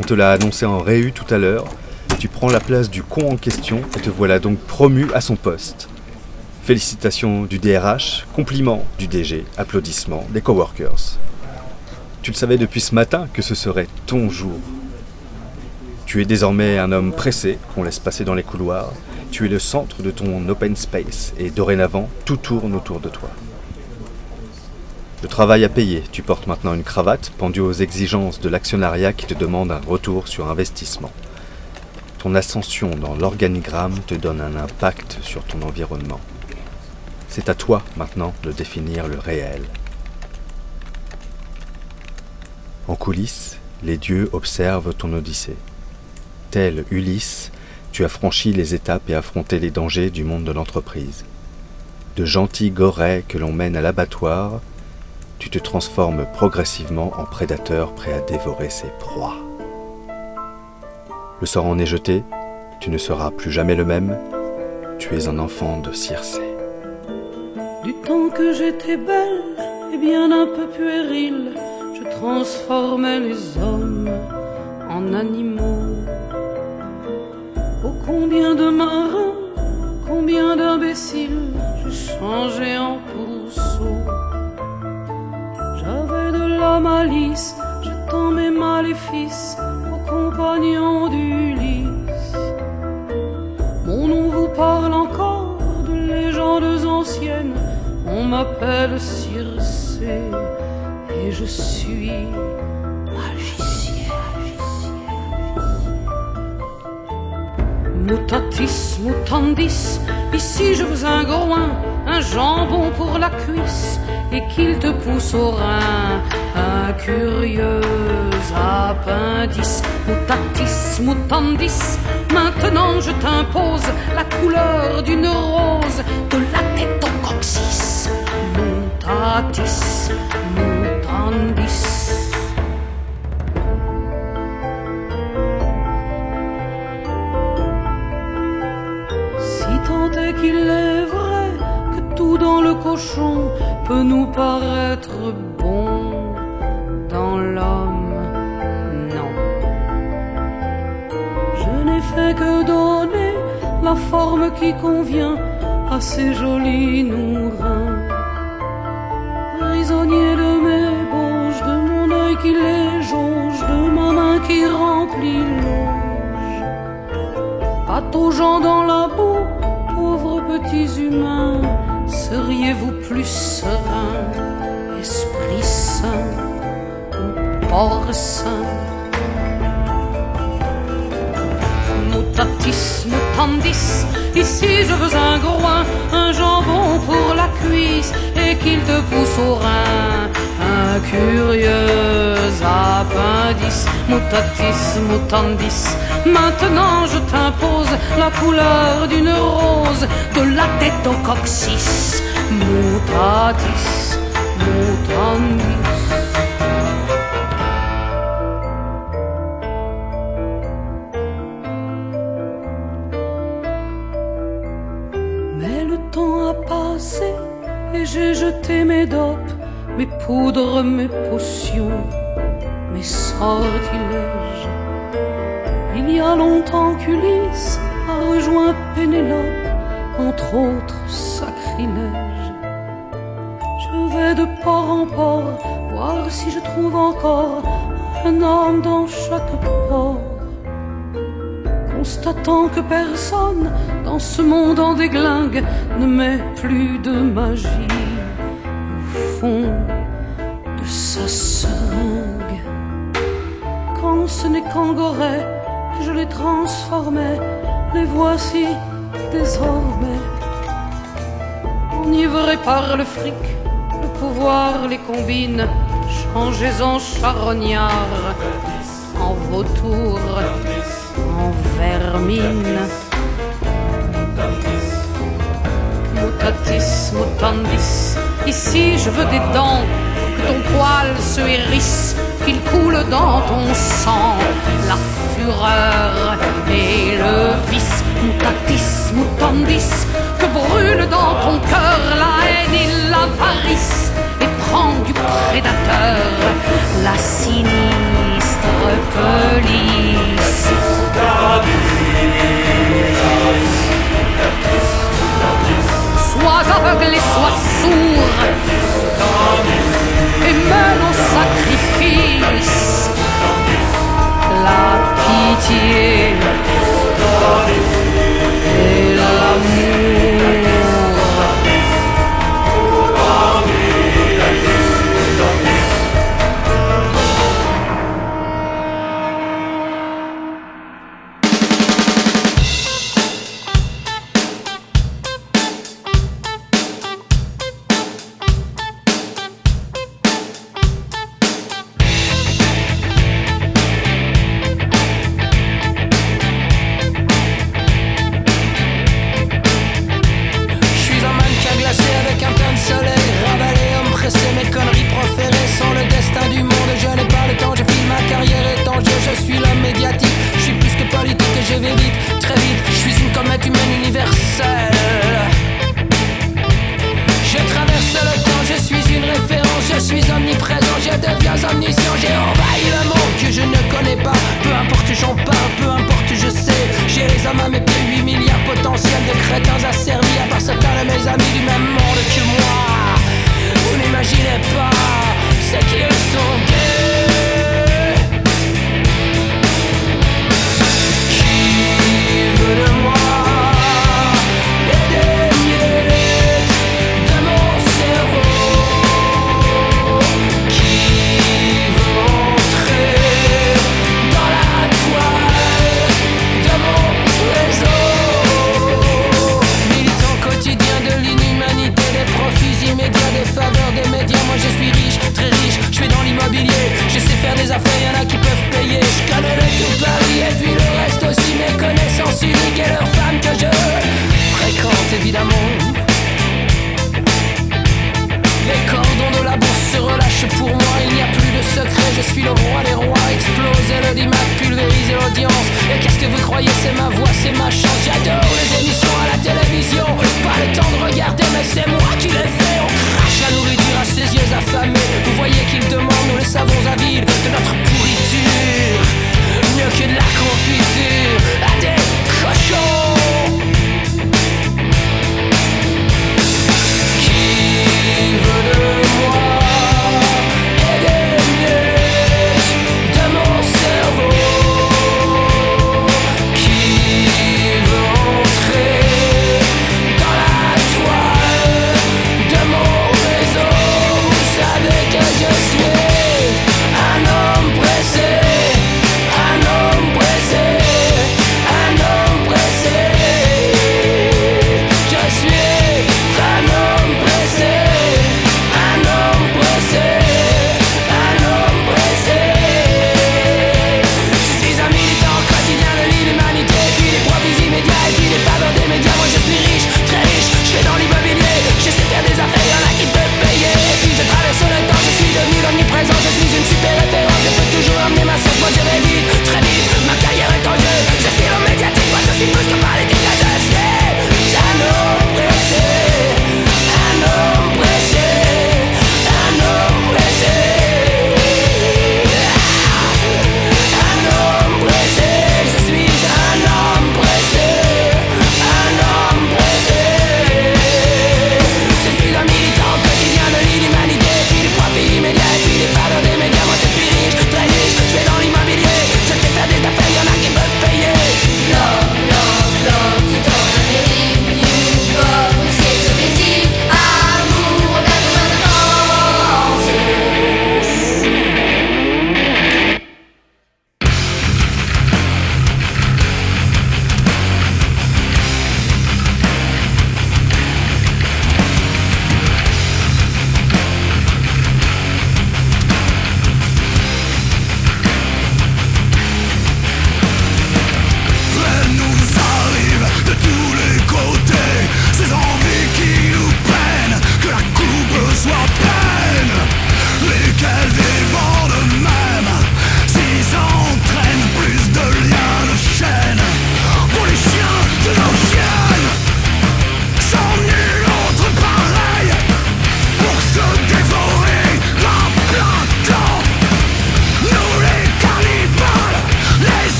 On te l'a annoncé en réu tout à l'heure. Tu prends la place du con en question et te voilà donc promu à son poste. Félicitations du DRH, compliments du DG, applaudissements des coworkers. Tu le savais depuis ce matin que ce serait ton jour. Tu es désormais un homme pressé qu'on laisse passer dans les couloirs. Tu es le centre de ton open space et dorénavant, tout tourne autour de toi. Le travail à payer, tu portes maintenant une cravate pendue aux exigences de l'actionnariat qui te demande un retour sur investissement. Ton ascension dans l'organigramme te donne un impact sur ton environnement. C'est à toi maintenant de définir le réel. En coulisses, les dieux observent ton odyssée. Tel Ulysse, tu as franchi les étapes et affronté les dangers du monde de l'entreprise. De gentils gorets que l'on mène à l'abattoir, tu te transformes progressivement en prédateur prêt à dévorer ses proies. Le sort en est jeté, tu ne seras plus jamais le même, tu es un enfant de Circé. Du temps que j'étais belle et bien un peu puérile, je transformais les hommes en animaux. Oh combien de marins, combien d'imbéciles, je changeais en pourceau. La malice, jetant mes maléfices aux compagnons d'Ulysse. Mon nom vous parle encore de légendes anciennes, on m'appelle Circé et je suis Mutatis mutandis, ici je veux un groin, un jambon pour la cuisse et qu'il te pousse au rein un curieux appendice. Mutatis mutandis, maintenant je t'impose la couleur d'une rose de la tête au coccyx. Mutatis mutandis. Qu'il est vrai que tout dans le cochon peut nous paraître bon dans l'homme, non. Je n'ai fait que donner la forme qui convient à ces jolis nourrins. Prisonnier de mes bauges, de mon œil qui les jauge, de ma main qui remplit l'auge. Pataugeant dans la pauvres petits humains, seriez-vous plus serein, esprit saint ou saint? Mutatis mutandis, ici je veux un groin, un jambon pour la cuisse et qu'il te pousse au rein. Un curieux appendice, mutatis mutandis. Maintenant je t'impose la couleur d'une rose, de la tête au coccyx. Mutatis mutandis. Mes poudres, mes potions, mes sortilèges. Il y a longtemps qu'Ulysse a rejoint Pénélope, entre autres sacrilèges. Je vais de port en port voir si je trouve encore un homme dans chaque port. Constatant que personne dans ce monde en déglingue ne met plus de magie au fond Je les transformais, les voici désormais. Enivrés par le fric, le pouvoir les combine, changez en charognard, en vautour, en vermine. Mutatis mutandis, ici je veux des dents, que ton poil se hérisse, qu'il coule dans ton sang. La fureur et le vice, mutatis mutandis, que brûle dans ton cœur la haine et l'avarice, et prend du prédateur la sinistre police. Sois aveugle et sois sourd, et mène au sacrifice. la pitié.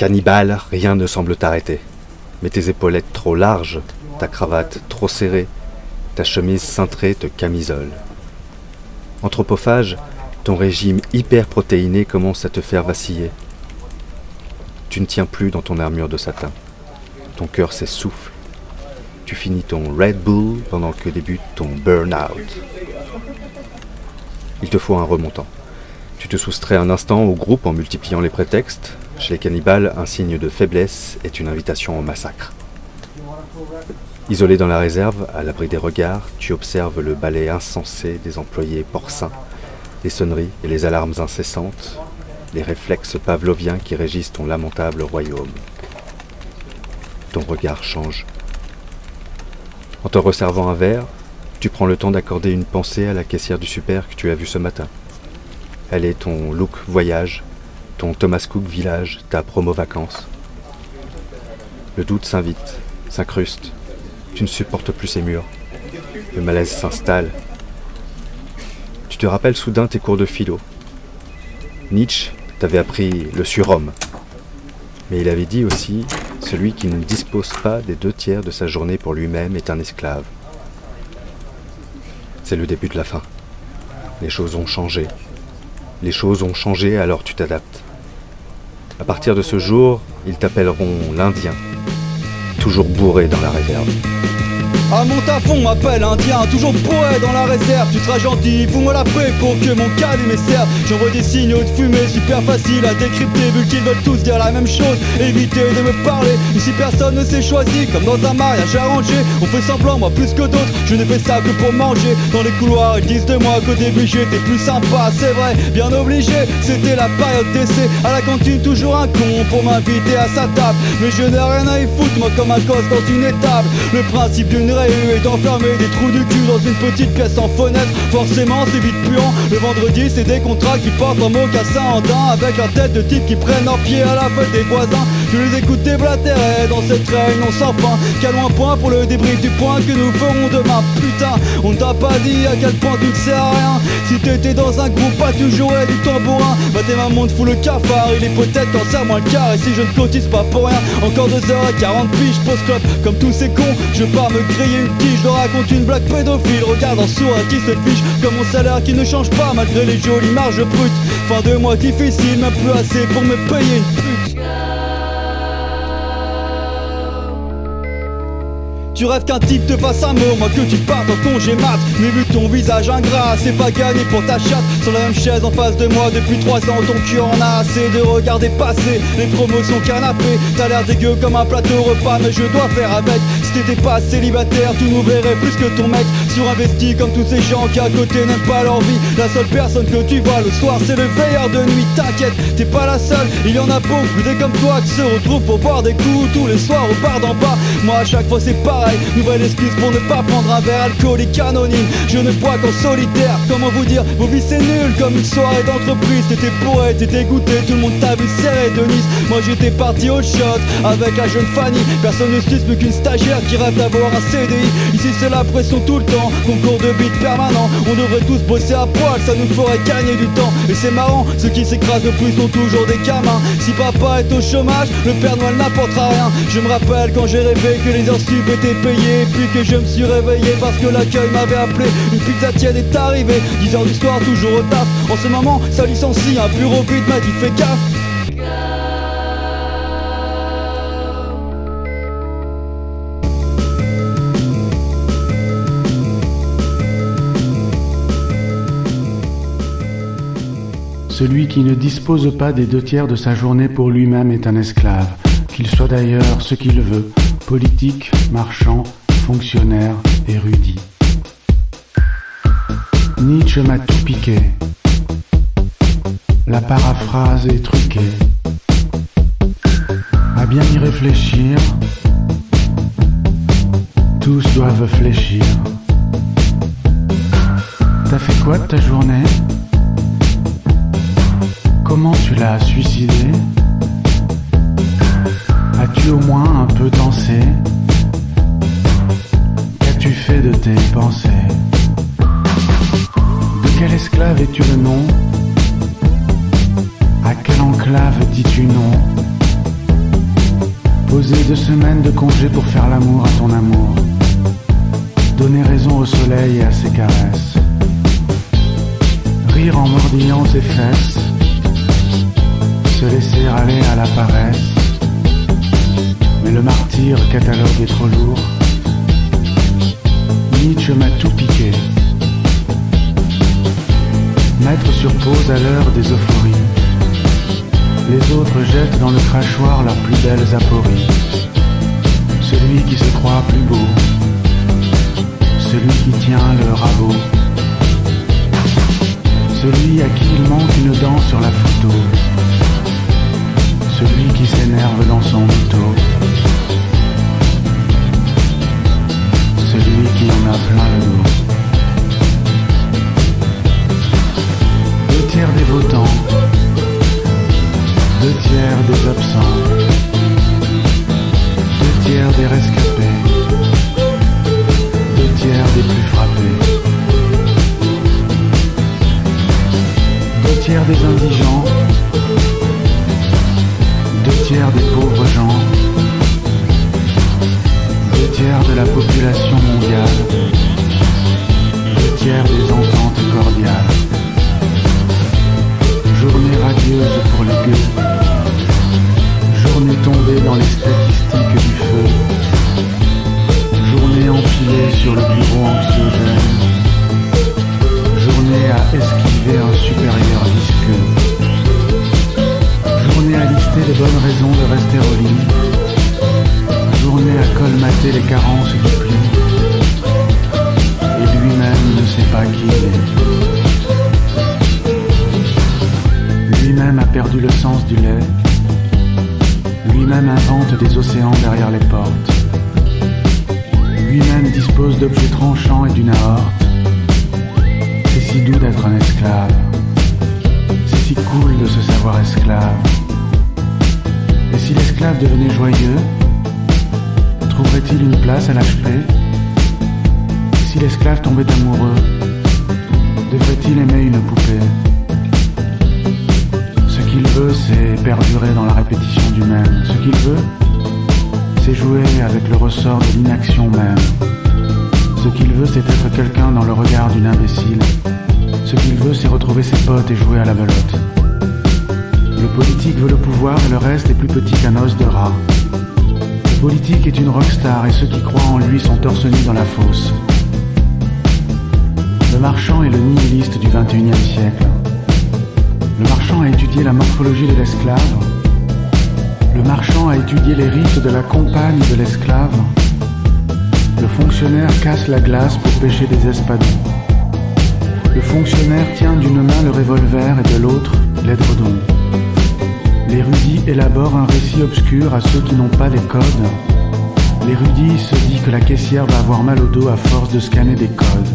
Cannibale, rien ne semble t'arrêter. Mais tes épaulettes trop larges, ta cravate trop serrée, ta chemise cintrée te camisole. Anthropophage, ton régime hyper protéiné commence à te faire vaciller. Tu ne tiens plus dans ton armure de satin. Ton cœur s'essouffle. Tu finis ton Red Bull pendant que débute ton burn-out. Il te faut un remontant. Tu te soustrais un instant au groupe en multipliant les prétextes. Chez les cannibales, un signe de faiblesse est une invitation au massacre. Isolé dans la réserve, à l'abri des regards, tu observes le balai insensé des employés porcins, les sonneries et les alarmes incessantes, les réflexes pavloviens qui régissent ton lamentable royaume. Ton regard change. En te resservant un verre, tu prends le temps d'accorder une pensée à la caissière du super que tu as vue ce matin. Elle est ton look voyage, ton Thomas Cook village, ta promo vacances. Le doute s'invite, s'incruste. Tu ne supportes plus ces murs. Le malaise s'installe. Tu te rappelles soudain tes cours de philo. Nietzsche t'avait appris le surhomme. Mais il avait dit aussi celui qui ne dispose pas des deux tiers de sa journée pour lui-même est un esclave. C'est le début de la fin. Les choses ont changé. Les choses ont changé, alors tu t'adaptes. À partir de ce jour, ils t'appelleront l'Indien, toujours bourré dans la réserve. À mon tafon m'appelle indien, toujours poète dans la réserve. Tu seras gentil, fous-moi la paix pour que mon calumet serve. J'envoie des signaux de fumée super facile à décrypter Vu qu'ils veulent tous dire la même chose, évitez de me parler Ici personne ne s'est choisi, comme dans un mariage arrangé On fait semblant, moi plus que d'autres, je ne fais ça que pour manger. Dans les couloirs ils disent de moi qu'au début j'étais plus sympa. C'est vrai, bien obligé, c'était la période d'essai. À la cantine toujours un con pour m'inviter à sa table. Mais je n'ai rien à y foutre, moi comme un gosse dans une étable. Le principe d'une et d'enfermer des trous du cul dans une petite pièce en fenêtre. Forcément c'est vite puant. Le vendredi c'est des contrats qui portent un mocassin en dents Avec leur tête de type qui prennent leur pied à la fête des voisins. Je les écoute déblatérer dans cette réunion sans fin Calons un point pour le débrief du point que nous ferons demain. Putain on t'a pas dit à quel point tu ne sais à rien. Si t'étais dans un groupe pas tu jouais du tambourin. Bah t'es maman te fout le cafard Il est peut-être qu'en serre moins le quart. Et si je ne cotise pas pour rien Encore 2h40 piges post-club Comme tous ces cons je pars me griller une raconte une blague pédophile. Regarde en sourd qui se fiche. Comme mon salaire qui ne change pas malgré les jolies marges brutes. Fin de mois difficile, même plus assez pour me payer Tu rêves qu'un type te fasse un mot, moi que tu partes en congé mat Mais vu ton visage ingrat, c'est pas gagné pour ta chatte. Sur la même chaise en face de moi depuis trois ans Ton cul en a assez de regarder passer Les promotions canapé. T'as l'air dégueu comme un plateau repas Mais je dois faire avec. Si t'étais pas célibataire, tu nous verrais plus que ton mec. Surinvesti comme tous ces gens qui à côté n'aiment pas leur vie. La seule personne que tu vois le soir c'est le veilleur de nuit. T'inquiète, t'es pas la seule, il y en a beaucoup des comme toi qui se retrouvent pour boire des coups. Tous les soirs au bar d'en bas. Moi à chaque fois c'est pareil Nouvelle excuse pour ne pas prendre un verre alcoolique anonyme. Je ne bois qu'en solitaire. Comment vous dire, vos vies c'est nul comme une soirée d'entreprise. T'étais poète, t'es dégoûté, tout le monde t'a vu serrer Denise Moi j'étais parti au shot avec la jeune Fanny. Personne ne suit plus qu'une stagiaire qui rêve d'avoir un CDI Ici c'est la pression tout le temps, concours de beat permanent. On devrait tous bosser à poil, ça nous ferait gagner du temps. Et c'est marrant, ceux qui s'écrasent le plus sont toujours des gamins. Si papa est au chômage, le Père Noël n'apportera rien. Je me rappelle quand j'ai rêvé que les heures sup étaient payé Puis que je me suis réveillé parce que l'accueil m'avait appelé. Une pizza tiède est arrivée 10 heures du soir toujours au taf. En ce moment ça licencie un bureau vide m'a dit fais gaffe. Celui qui ne dispose pas des deux tiers de sa journée pour lui-même est un esclave, qu'il soit d'ailleurs ce qu'il veut, politique, marchand, fonctionnaire, érudit. Nietzsche m'a tout piqué. La paraphrase est truquée. À bien y réfléchir, tous doivent fléchir. T'as fait quoi de ta journée? Comment tu l'as suicidé? As-tu au moins un peu dansé Qu'as-tu fait de tes pensées De quel esclave es-tu le nom À quelle enclave dis-tu non Poser deux semaines de congé pour faire l'amour à ton amour. Donner raison au soleil et à ses caresses. Rire en mordillant ses fesses. Se laisser aller à la paresse. Mais le martyr catalogue est trop lourd. Nietzsche m'a tout piqué. Mettre sur pause à l'heure des euphories. Les autres jettent dans le crachoir leurs plus belles apories. Celui qui se croit plus beau, celui qui tient le rabot, celui à qui il manque une dent sur la photo, celui qui s'énerve dans son auto, celui qui en a plein le dos. Deux tiers des votants, deux tiers des absents, deux tiers des rescapés, deux tiers des plus frappés, deux tiers des indigents, tiers des pauvres gens, deux tiers de la population mondiale, deux tiers des ententes cordiales. Journée radieuse pour les gueux. Journée tombée dans les statistiques du feu. Journée empilée sur le bureau anxiogène. Journée à esquiver un supérieur visqueux. Journée à lister les bonnes raisons de rester au lit. Journée à colmater les carences du pli. Et lui-même ne sait pas qui il est. Lui-même a perdu le sens du lait. Lui-même invente des océans derrière les portes. Lui-même dispose d'objets tranchants et d'une aorte. Devenait joyeux, trouverait-il une place à Et si l'esclave tombait amoureux, devrait-il aimer une poupée? Ce qu'il veut, c'est perdurer dans la répétition du même. Ce qu'il veut, c'est jouer avec le ressort de l'inaction même. Ce qu'il veut, c'est être quelqu'un dans le regard d'une imbécile. Ce qu'il veut, c'est retrouver ses potes et jouer à la belote. Politique veut le pouvoir et le reste est plus petit qu'un os de rat. Politique est une rockstar et ceux qui croient en lui sont torse nus dans la fosse. Le marchand est le nihiliste du 21e siècle. Le marchand a étudié la morphologie de l'esclave. Le marchand a étudié les rites de la compagne de l'esclave. Le fonctionnaire casse la glace pour pêcher des espadons. Le fonctionnaire tient d'une main le revolver et de l'autre l'édredon. L'érudit élabore un récit obscur à ceux qui n'ont pas les codes. L'érudit se dit que la caissière va avoir mal au dos à force de scanner des codes.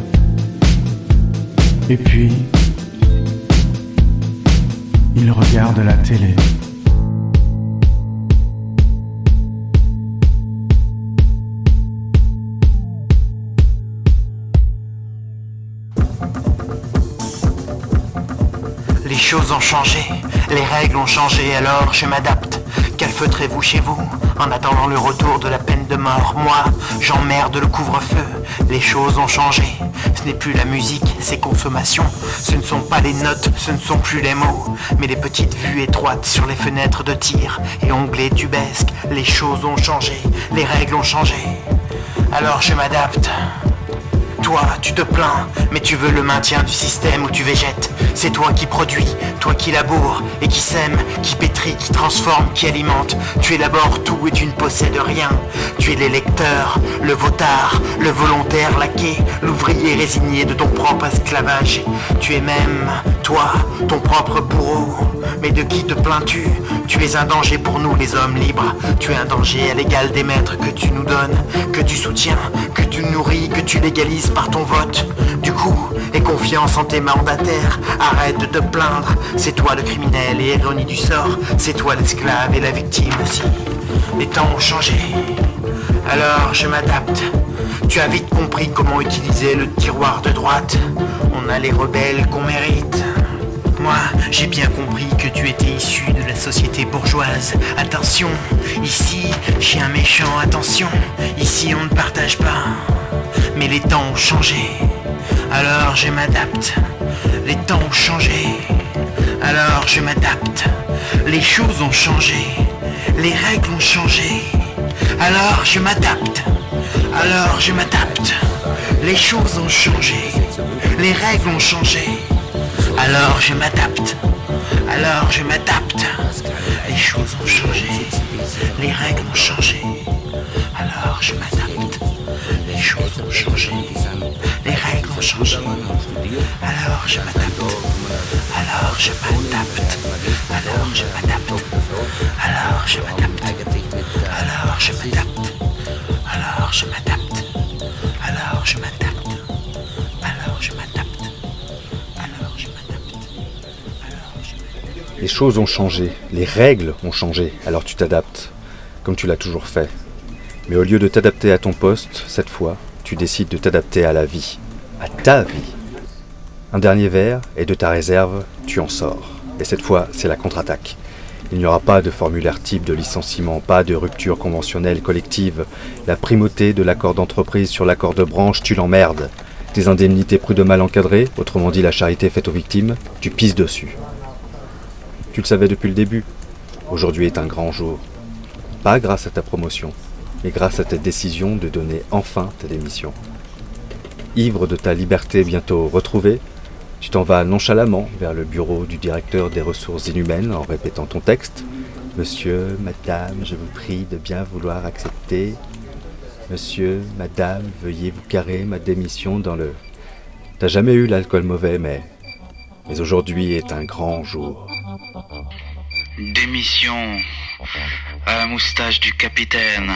Et puis, il regarde la télé. Les choses ont changé, les règles ont changé, alors je m'adapte. Calfeutrez-vous chez vous en attendant le retour de la peine de mort? Moi, j'emmerde le couvre-feu. Les choses ont changé. Ce n'est plus la musique, c'est consommation. Ce ne sont pas les notes, ce ne sont plus les mots, mais les petites vues étroites sur les fenêtres de tir et onglets tubesques. Les choses ont changé, les règles ont changé. Alors je m'adapte. Toi, tu te plains, mais tu veux le maintien du système où tu végètes. C'est toi qui produis, toi qui laboure et qui sème, qui pétrit, qui transforme, qui alimente. Tu élabores tout et tu ne possèdes rien. Tu es l'électeur, le votard, le volontaire laqué, l'ouvrier résigné de ton propre esclavage. Tu es même, toi, ton propre bourreau. Mais de qui te plains-tu? Tu es un danger pour nous les hommes libres. Tu es un danger à l'égal des maîtres que tu nous donnes, que tu soutiens, que tu nourris, que tu légalises par ton vote. Du coup, aie confiance en tes mandataires. Arrête de te plaindre. C'est toi le criminel et ironie du sort. C'est toi l'esclave et la victime aussi. Les temps ont changé. Alors je m'adapte. Tu as vite compris comment utiliser le tiroir de droite. On a les rebelles qu'on mérite. moi, j'ai bien compris que tu étais issu de la société bourgeoise. Attention, ici, un méchant, attention, ici on ne partage pas. Mais les temps ont changé, alors je m'adapte. Les temps ont changé, alors je m'adapte. Les choses ont changé, les règles ont changé, alors je m'adapte. Alors je m'adapte. Les choses ont changé, les règles ont changé. Alors je m'adapte. Alors je m'adapte. Les choses ont changé. Les règles ont changé. Alors je m'adapte. Les choses ont changé. Les règles ont changé. Alors je m'adapte. Alors je m'adapte. Alors je m'adapte. Alors je m'adapte. Alors je m'adapte. Alors je m'adapte. Les choses ont changé, les règles ont changé, alors tu t'adaptes, comme tu l'as toujours fait. Mais au lieu de t'adapter à ton poste, cette fois, tu décides de t'adapter à la vie, à ta vie. Un dernier verre, et de ta réserve, tu en sors. Et cette fois, c'est la contre-attaque. Il n'y aura pas de formulaire type de licenciement, pas de rupture conventionnelle collective. La primauté de l'accord d'entreprise sur l'accord de branche, tu l'emmerdes. Tes indemnités prud'homales encadrées, autrement dit la charité faite aux victimes, tu pisses dessus. Tu le savais depuis le début. Aujourd'hui est un grand jour. Pas grâce à ta promotion, mais grâce à ta décision de donner enfin ta démission. Ivre de ta liberté bientôt retrouvée, tu t'en vas nonchalamment vers le bureau du directeur des ressources inhumaines en répétant ton texte. Monsieur, madame, je vous prie de bien vouloir accepter. Monsieur, madame, veuillez vous carrer ma démission dans le... T'as jamais eu l'alcool mauvais, mais... Mais aujourd'hui est un grand jour. Démission à la moustache du capitaine.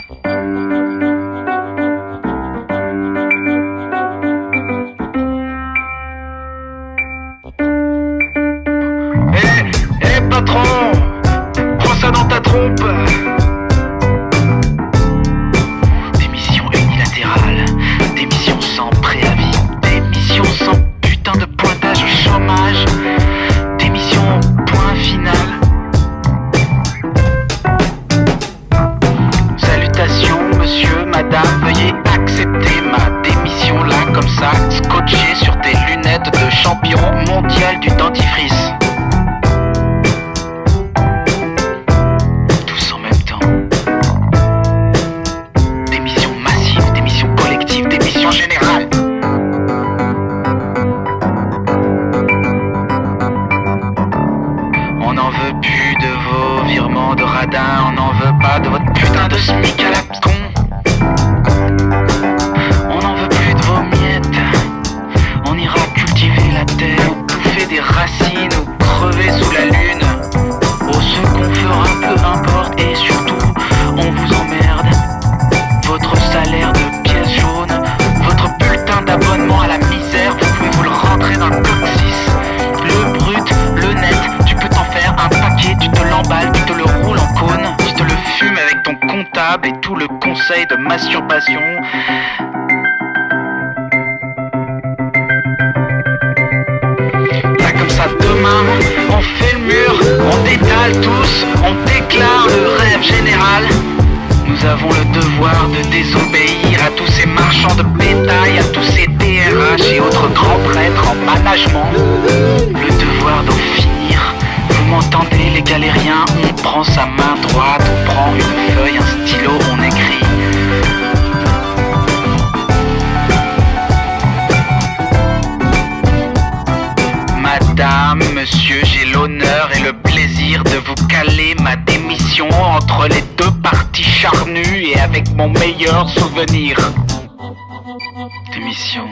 Démission.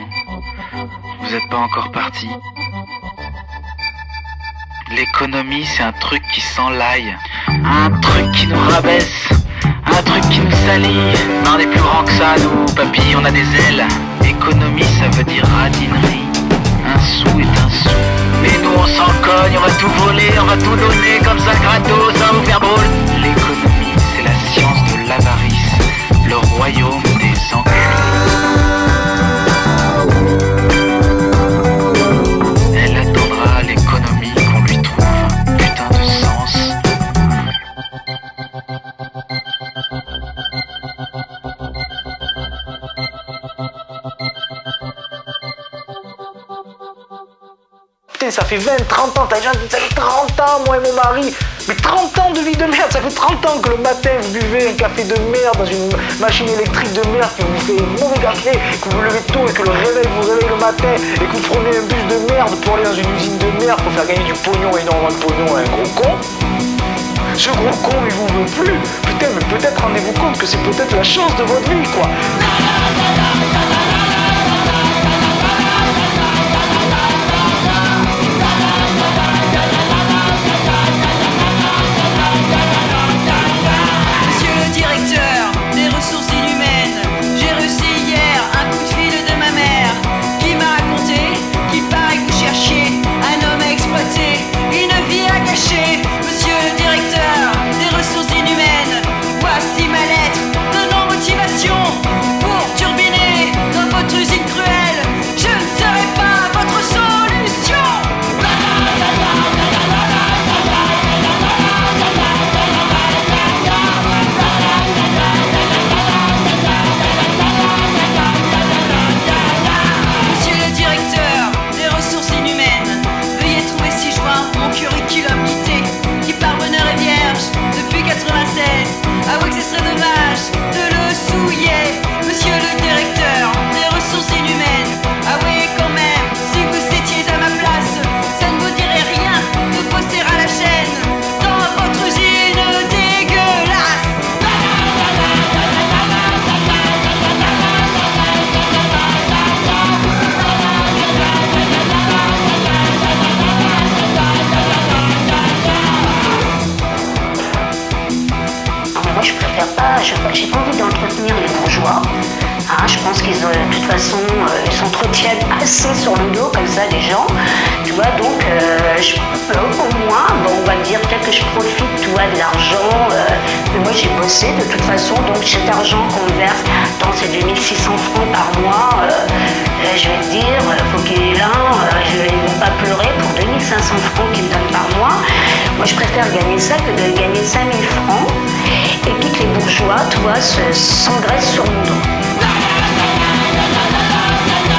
Vous êtes pas encore parti. L'économie, c'est un truc qui s'enlaille. Un truc qui nous rabaisse. Un truc qui nous salit. Mais on est plus grand que ça, nous, papy, on a des ailes. Économie, ça veut dire radinerie. Un sou est un sou. Et nous, on s'en cogne, on va tout voler, on va tout donner comme ça gratos, ça vous. L'économie, c'est la science de l'avarice. Le royaume ça fait 20, 30 ans, t'as déjà ça fait 30 ans, moi et mon mari. Mais 30 ans de vie de merde, ça fait 30 ans que le matin vous buvez un café de merde dans une machine électrique de merde qui vous fait un mauvais café, que vous vous levez tôt et que le réveil vous réveille le matin et que vous prenez un bus de merde pour aller dans une usine de merde pour faire gagner du pognon, énormément de pognon à un gros con. Ce gros con, il vous veut plus. Putain, mais peut-être rendez-vous compte que c'est peut-être la chance de votre vie, quoi. Je- j'ai pas envie d'entretenir les bourgeois. Je pense qu'ils ont, de toute façon, euh, ils s'entretiennent assez sur le dos comme ça les gens. Tu vois, donc euh, peux au moins, bon, on va dire peut-être que je profite, tu de l'argent. euh, mais moi j'ai bossé de toute façon, donc cet argent qu'on me verse, dans ces 2600 francs par mois, euh, euh, je vais te dire, euh, faut qu'il y ait l'un, euh, je vais pas pleurer pour 2500 francs qu'ils me donnent par mois. Moi je préfère gagner ça que de gagner 5000 francs et puis que les bourgeois, tu s'engraissent sur mon dos. Monsieur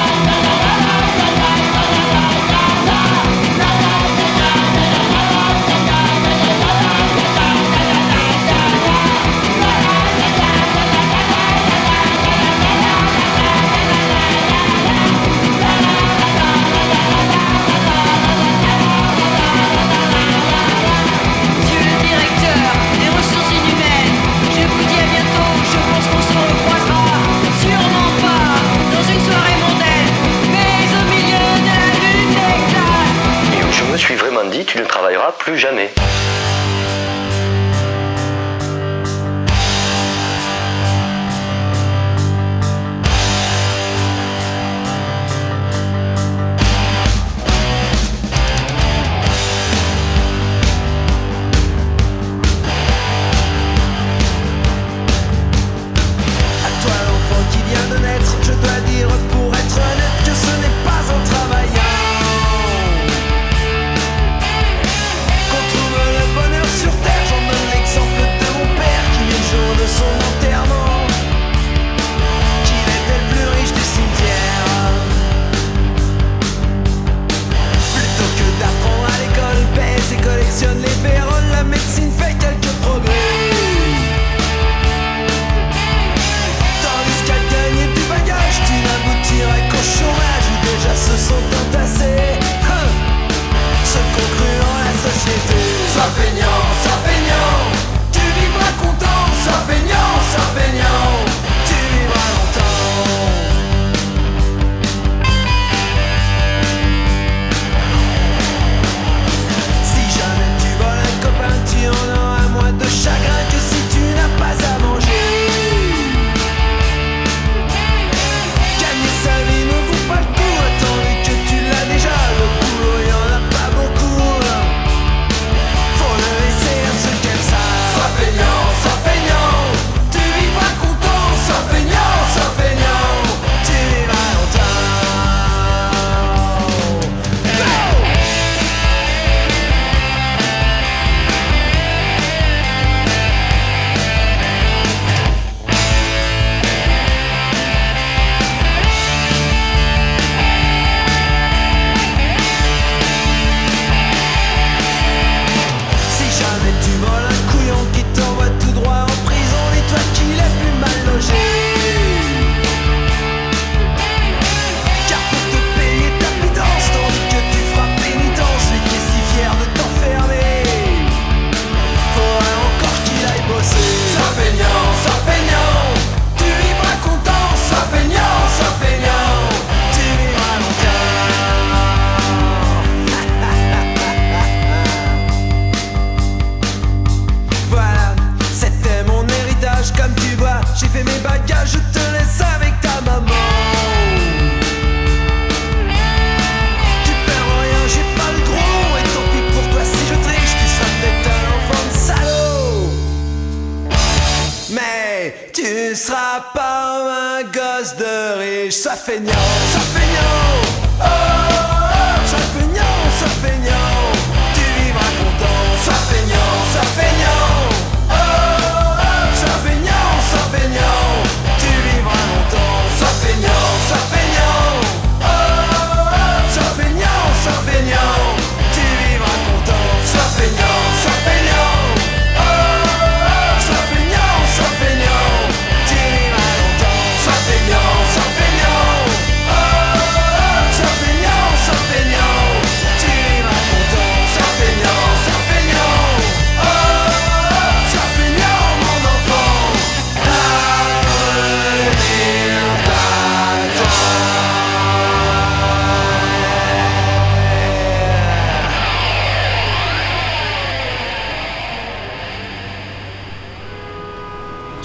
plus jamais.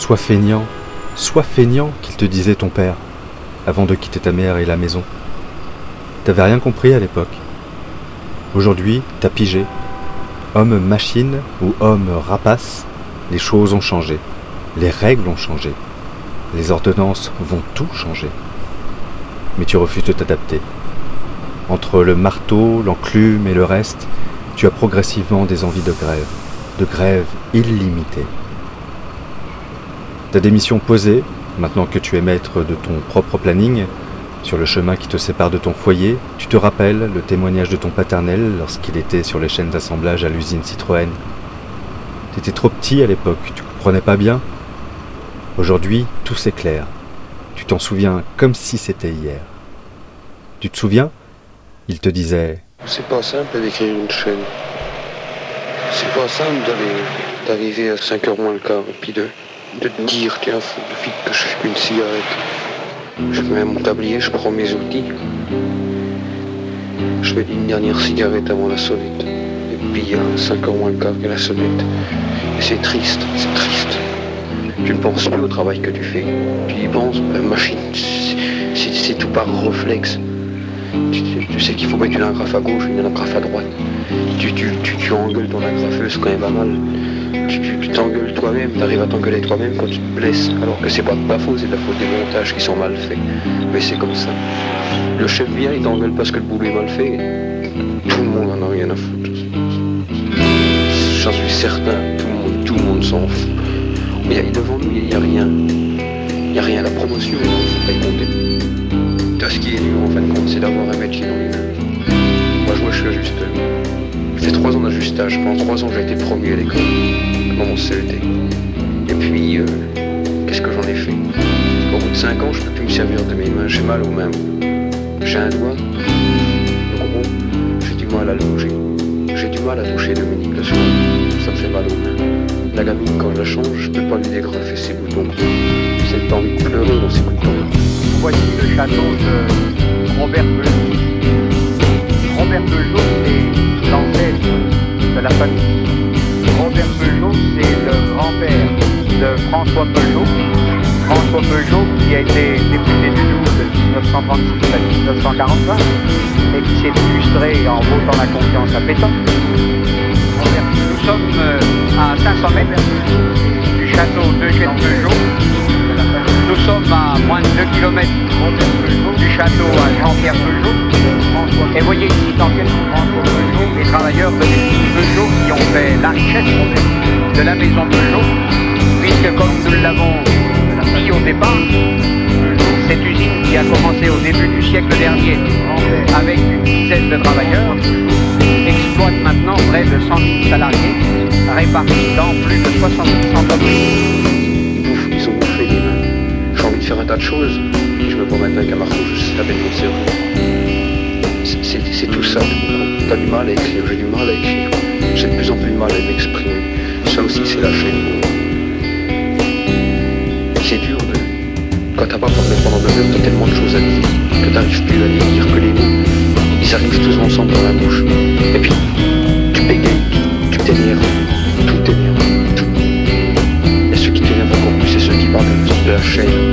Sois feignant, sois feignant, qu'il te disait ton père, avant de quitter ta mère et la maison. T'avais rien compris à l'époque. Aujourd'hui, t'as pigé. Homme machine ou homme rapace, les choses ont changé. Les règles ont changé. Les ordonnances vont tout changer. Mais tu refuses de t'adapter. Entre le marteau, l'enclume et le reste, tu as progressivement des envies de grève, de grève illimitée. Ta démission posée, maintenant que tu es maître de ton propre planning, sur le chemin qui te sépare de ton foyer, tu te rappelles le témoignage de ton paternel lorsqu'il était sur les chaînes d'assemblage à l'usine Citroën? T'étais trop petit à l'époque, tu comprenais pas bien? Aujourd'hui, tout s'éclaire. Tu t'en souviens comme si c'était hier. Tu te souviens? Il te disait C'est pas simple d'écrire une chaîne. C'est pas simple d'arriver à 5h moins le quart puis de, de te dire tiens faut vite que je fume une cigarette. Je mets mon tablier, je prends mes outils. Je fais une dernière cigarette avant la sonnette. Et puis il y a 5h moins le quart que la sonnette. Et c'est triste, c'est triste. Tu ne penses plus au travail que tu fais. Tu y penses, la machine, c'est tout par réflexe. Tu, sais qu'il faut mettre une agrafe à gauche, une agrafe à droite. Tu, tu, tu, engueules ton agrafeuse quand elle va mal. Tu t'engueules toi-même, tu arrives à t'engueuler toi-même quand tu te blesses. Alors que c'est pas de ta faute, c'est de la faute des montages qui sont mal faits. Mais c'est comme ça. Le chef vient, il t'engueule parce que le boulot est mal fait. Tout le monde en a rien à foutre. J'en suis certain, tout le monde, tout le monde s'en fout. Mais devant nous, il n'y a rien. Il n'y a rien. La promotion, il faut pas y compter. En fin de compte, c'est d'avoir un métier dans les mains. Moi, je vois, je suis ajusteur. J'ai fait trois ans d'ajustage. Pendant trois ans, j'ai été promu à l'école, dans mon CET. Et puis, euh, qu'est-ce que j'en ai fait? Au bout de cinq ans, je peux plus me servir de mes mains. J'ai mal aux mains. J'ai un doigt, gros, j'ai du mal à le bouger. J'ai du mal à toucher Dominique le soir. Ça me fait mal aux mains. La gamine, quand je la change, je peux pas lui dégrafer ses boutons. C'est le temps de pleurer dans ses boutons. Voici le château de Robert Peugeot. Robert Peugeot, c'est l'ancêtre de la famille. Robert Peugeot, c'est le grand-père de François Peugeot. François Peugeot, qui a été député du Doubs de 1936 à 1945 et qui s'est illustré en votant la confiance à Pétain. Nous sommes euh, à 500 mètres du château d'Eugène Peugeot. Nous sommes à moins de 2 km du château à Jean-Pierre Peugeot. Et voyez ici dans quel François Peugeot, les travailleurs de Peugeot qui ont fait la richesse de la maison Peugeot, puisque comme nous l'avons dit au départ, cette usine qui a commencé au début du siècle dernier avec une dizaine de travailleurs exploite maintenant près de 100 000 salariés répartis dans plus de 70 entreprises. Faire un tas de choses. Je me promets avec un marteau, je taper mon cerveau. C'est- tout ça. T'as du mal à écrire, j'ai du mal à écrire. J'ai de plus en plus de mal à m'exprimer. Ça aussi, c'est la chaîne. C'est dur. Quand t'as pas parlé pendant deux heures, t'as tellement de choses à dire que t'arrives plus à les dire que les mots. Ils arrivent tous ensemble dans la bouche. Et puis, tu bégayes, tu t'énerves, tout t'énerve. Et ceux qui t'énervent encore plus, c'est ceux qui parlent de la chaîne.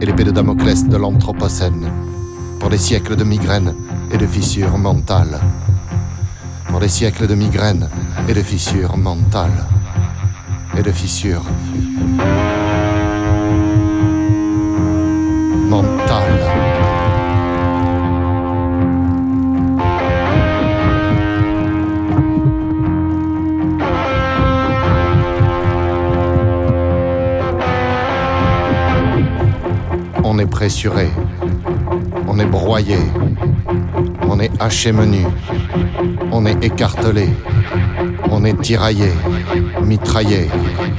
Et l'épée de Damoclès de l'anthropocène. Pour des siècles de migraines et de fissures mentales. Pour des siècles de migraines et de fissures mentales. Et de fissures on est broyé, on est haché menu, on est écartelé, on est tiraillé, mitraillé,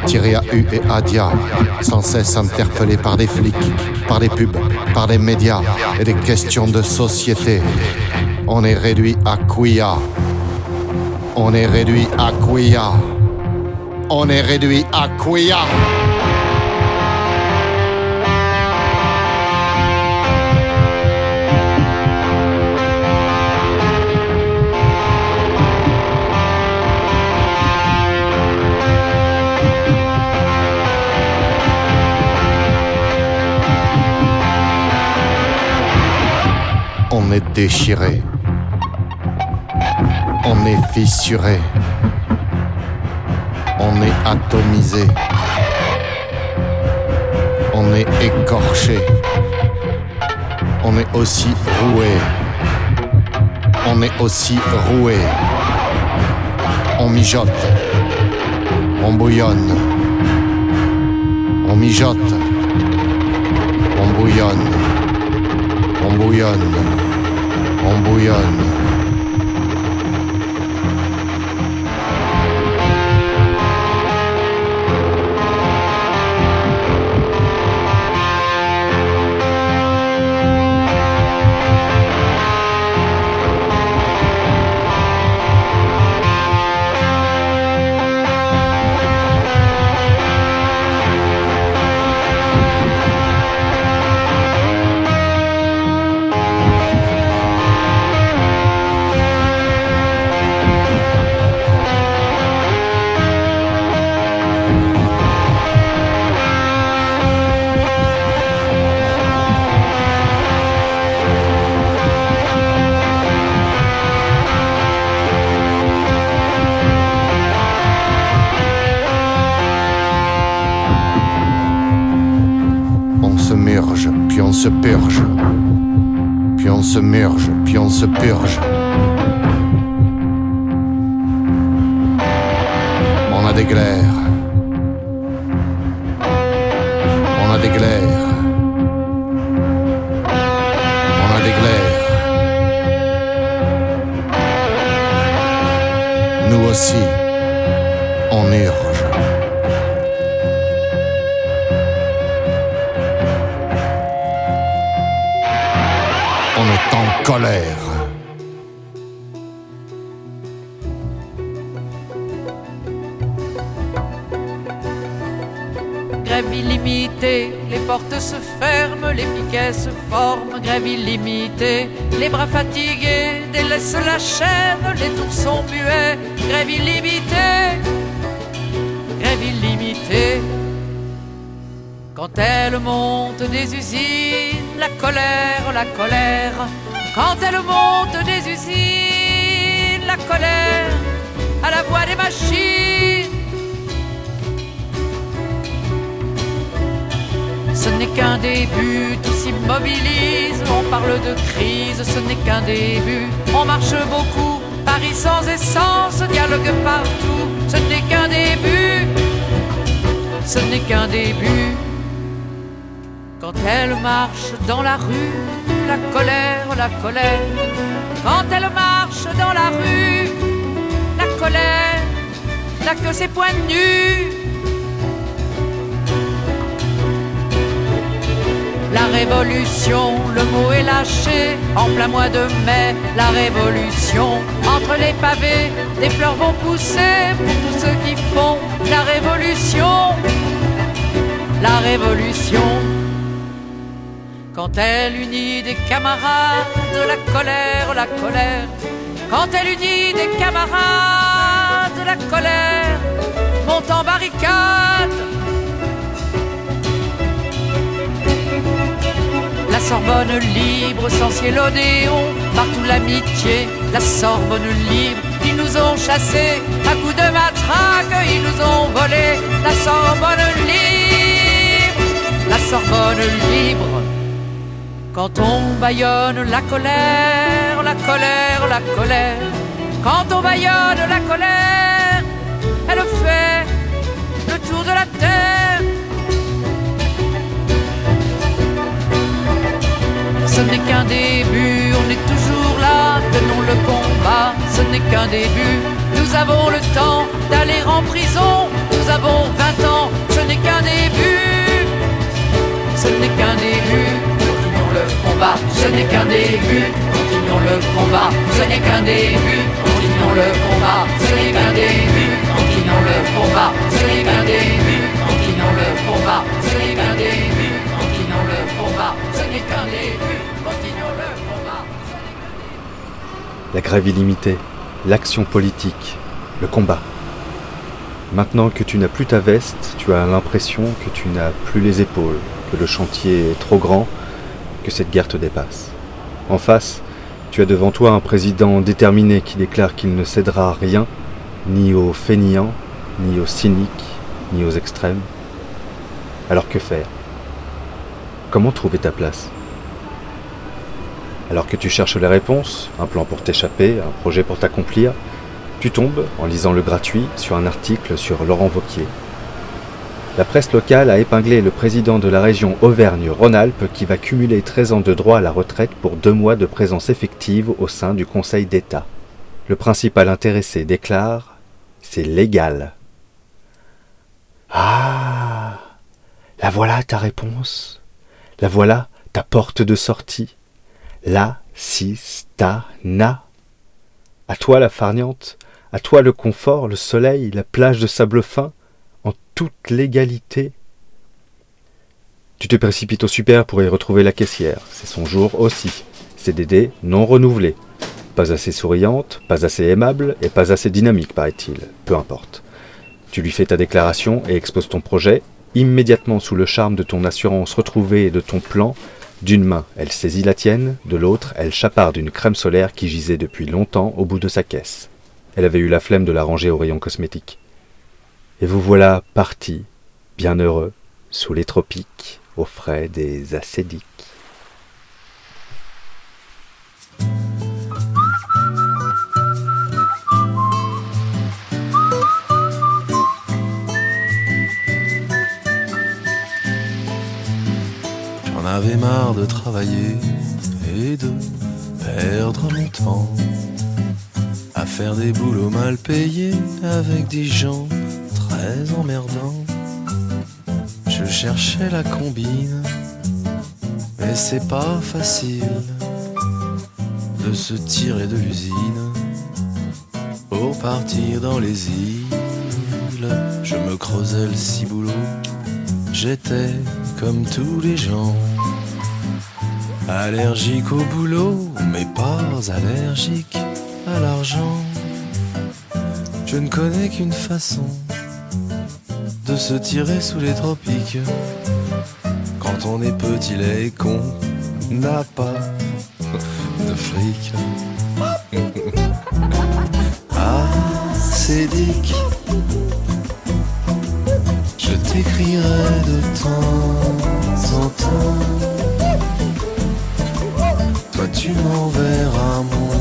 tiré à U et à dia, sans cesse interpellé par des flics, par des pubs, par des médias et des questions de société. On est réduit à quia. On est réduit à quia. On est réduit à quia. Est déchiré. On est fissuré. On est atomisé. On est écorché. On est aussi roué. On est aussi roué. On mijote. On bouillonne. On mijote. On bouillonne. On bouillonne. On se purge. Puis on se murge, puis on se purge. On a des glaires. Fatigués délaissent la chaîne, les tours sont muets. Grève illimitée, grève illimitée. Quand elle monte des usines, la colère, la colère. Quand elle monte des usines, la colère, à la voix des machines. Ce n'est qu'un début, s'immobilise, on parle de crise, ce n'est qu'un début. On marche beaucoup, Paris sans essence, dialogue partout, ce n'est qu'un début, ce n'est qu'un début. Quand elle marche dans la rue, la colère, la colère. Quand elle marche dans la rue, la colère n'a que ses points nus. Révolution, le mot est lâché en plein mois de mai. La révolution, entre les pavés, des fleurs vont pousser pour tous ceux qui font la révolution. La révolution. Quand elle unit des camarades, la colère, la colère. Quand elle unit des camarades, la colère monte en barricade. Sorbonne libre, sans ciel odéon, partout l'amitié, la Sorbonne libre. Ils nous ont chassés à coups de matraque, ils nous ont volé la Sorbonne libre, la Sorbonne libre. Quand on baillonne la colère, la colère, la colère. Quand on baillonne la colère, elle fait le tour de la terre. Ce n'est qu'un début, on est toujours là, tenons le combat, ce n'est qu'un début. Nous avons le temps d'aller en prison, nous avons 20 ans, ce n'est qu'un début. Ce n'est qu'un début, continuons le combat, ce n'est qu'un début, continuons le combat, ce n'est qu'un début, continuons le combat, ce n'est qu'un début, continuons le combat, ce n'est qu'un début, continuons le combat, ce n'est qu'un début, continuons le combat, La grève illimitée, l'action politique, le combat. Maintenant que tu n'as plus ta veste, tu as l'impression que tu n'as plus les épaules, que le chantier est trop grand, que cette guerre te dépasse. En face, tu as devant toi un président déterminé qui déclare qu'il ne cédera rien, ni aux fainéants, ni aux cyniques, ni aux extrêmes. Alors que faire? Comment trouver ta place Alors que tu cherches les réponses, un plan pour t'échapper, un projet pour t'accomplir, tu tombes, en lisant le gratuit, sur un article sur Laurent Vauquier. La presse locale a épinglé le président de la région Auvergne-Rhône-Alpes qui va cumuler 13 ans de droit à la retraite pour deux mois de présence effective au sein du Conseil d'État. Le principal intéressé déclare C'est légal. Ah La voilà ta réponse? La voilà ta porte de sortie. La na. À toi la farniente, à toi le confort, le soleil, la plage de sable fin, en toute légalité. Tu te précipites au super pour y retrouver la caissière. C'est son jour aussi. CDD non renouvelé. Pas assez souriante, pas assez aimable et pas assez dynamique, paraît-il. Peu importe. Tu lui fais ta déclaration et exposes ton projet. Immédiatement sous le charme de ton assurance retrouvée et de ton plan, d'une main, elle saisit la tienne, de l'autre, elle chaparde une crème solaire qui gisait depuis longtemps au bout de sa caisse. Elle avait eu la flemme de la ranger au rayon cosmétique. Et vous voilà parti, bien heureux, sous les tropiques, au frais des acédiques. Avais marre de travailler et de perdre mon temps à faire des boulots mal payés avec des gens très emmerdants. Je cherchais la combine, mais c'est pas facile de se tirer de l'usine pour partir dans les îles. Je me creusais le ciboulot, j'étais comme tous les gens. Allergique au boulot, mais pas allergique à l'argent. Je ne connais qu'une façon de se tirer sous les tropiques. Quand on est petit, et con, n'a pas de fric. ah, c'est Dick. Je t'écrirai de temps en temps. Tu m'enverras mon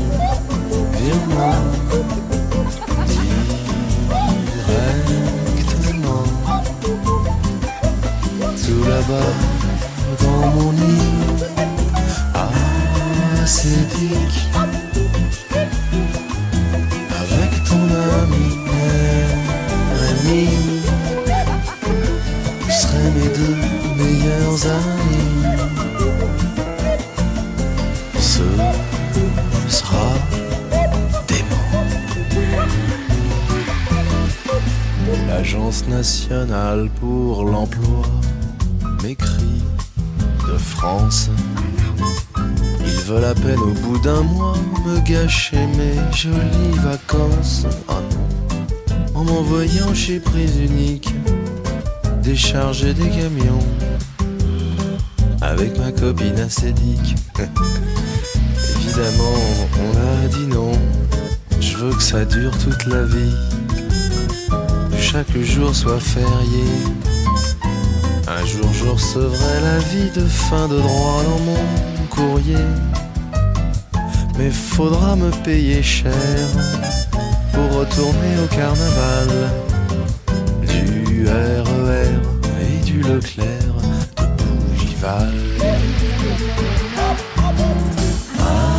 virement directement. Tout là-bas, dans mon lit. Ah, c'est. Pour l'emploi m'écrit de France. Ils veulent à peine au bout d'un mois me gâcher mes jolies vacances. Ah non, en m'envoyant chez Prise Unique décharger des camions avec ma copine acédique. Évidemment, on a dit non. Je veux que ça dure toute la vie. Que chaque jour soit férié. Un jour, je recevrai la vie de fin de droit dans mon courrier. Mais faudra me payer cher pour retourner au carnaval. Du RER et du Leclerc de Bougival. Ah.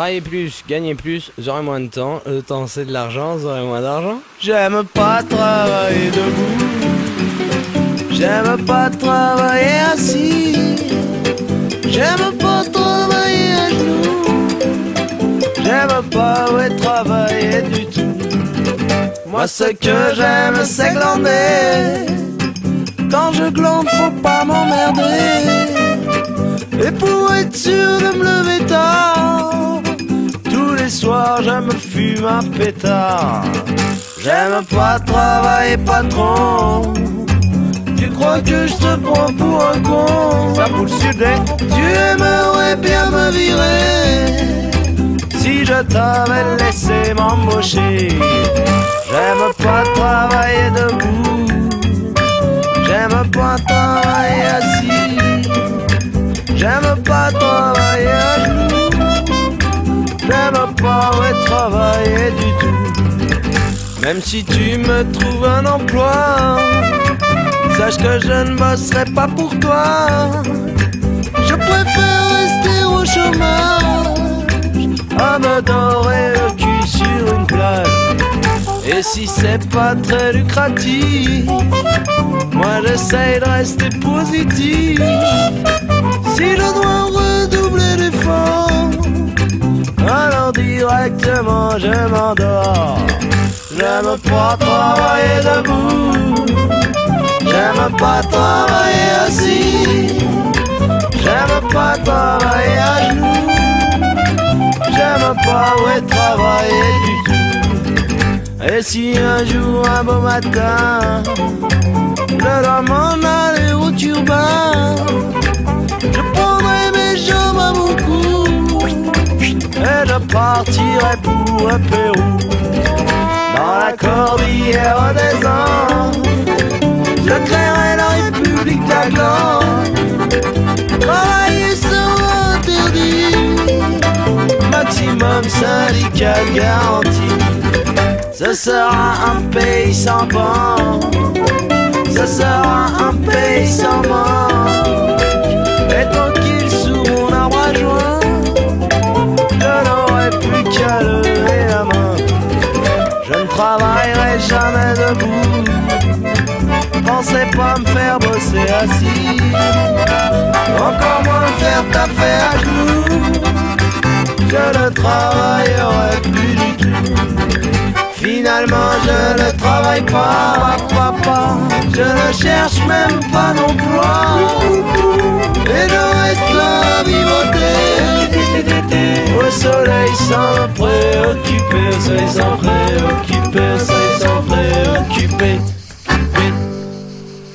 Travailler plus, gagner plus, j'aurai moins de temps. Le temps c'est de l'argent, j'aurai moins d'argent. J'aime pas travailler debout. J'aime pas travailler assis. J'aime pas travailler à genoux. J'aime pas travailler du tout. Moi ce que j'aime c'est glander. Quand je glande faut pas m'emmerder. Et pour être sûr de me lever tard, soirs je me fume un pétard. J'aime pas travailler patron. Tu crois que je te prends pour un con? Ça pour le sud Tu aimerais bien me virer. Si je t'avais laissé m'embaucher. J'aime pas travailler debout. J'aime pas travailler assis. J'aime pas travailler pas travailler du tout Même si tu me trouves un emploi, sache que je ne bosserai pas pour toi. Je préfère rester au chômage, à me dorer le cul sur une plage. Et si c'est pas très lucratif, moi j'essaye de rester positif. Si je dois alors directement je m'endors. J'aime pas travailler debout, j'aime pas travailler assis, j'aime pas travailler à genoux, j'aime pas ouais travailler du tout. Et si un jour, un beau matin, je dois m'en aller au turbin, je prendrai mes jambes à mon cou et je partirai pour un Pérou. Dans la cordillère des Andes, je créerai la République d'Aglande. Travailler sera interdit, maximum syndical garanti. Ce sera un pays sans banque, ce sera un pays sans manque. Pas me faire bosser assis, encore moins me faire taper à genoux. Je ne travaillerai plus du tout. Finalement je ne travaille pas, papa, je ne cherche même pas d'emploi. Et je reste à vivoter Au soleil sans préoccuper, soleil sans préoccuper, soleil sans préoccuper.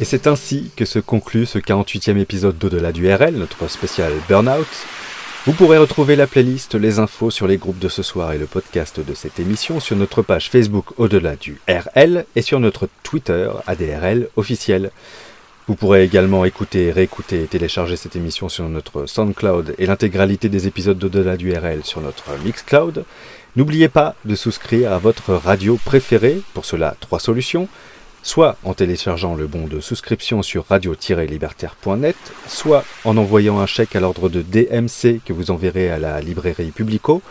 Et c'est ainsi que se conclut ce 48e épisode d'Au-delà du RL, notre spécial Burnout. Vous pourrez retrouver la playlist, les infos sur les groupes de ce soir et le podcast de cette émission sur notre page Facebook Au-delà du RL et sur notre Twitter ADRL officiel. Vous pourrez également écouter, réécouter et télécharger cette émission sur notre SoundCloud et l'intégralité des épisodes d'Au-delà du RL sur notre Mixcloud. N'oubliez pas de souscrire à votre radio préférée, pour cela trois solutions soit en téléchargeant le bon de souscription sur radio-libertaire.net, soit en envoyant un chèque à l'ordre de DMC que vous enverrez à la librairie Publico,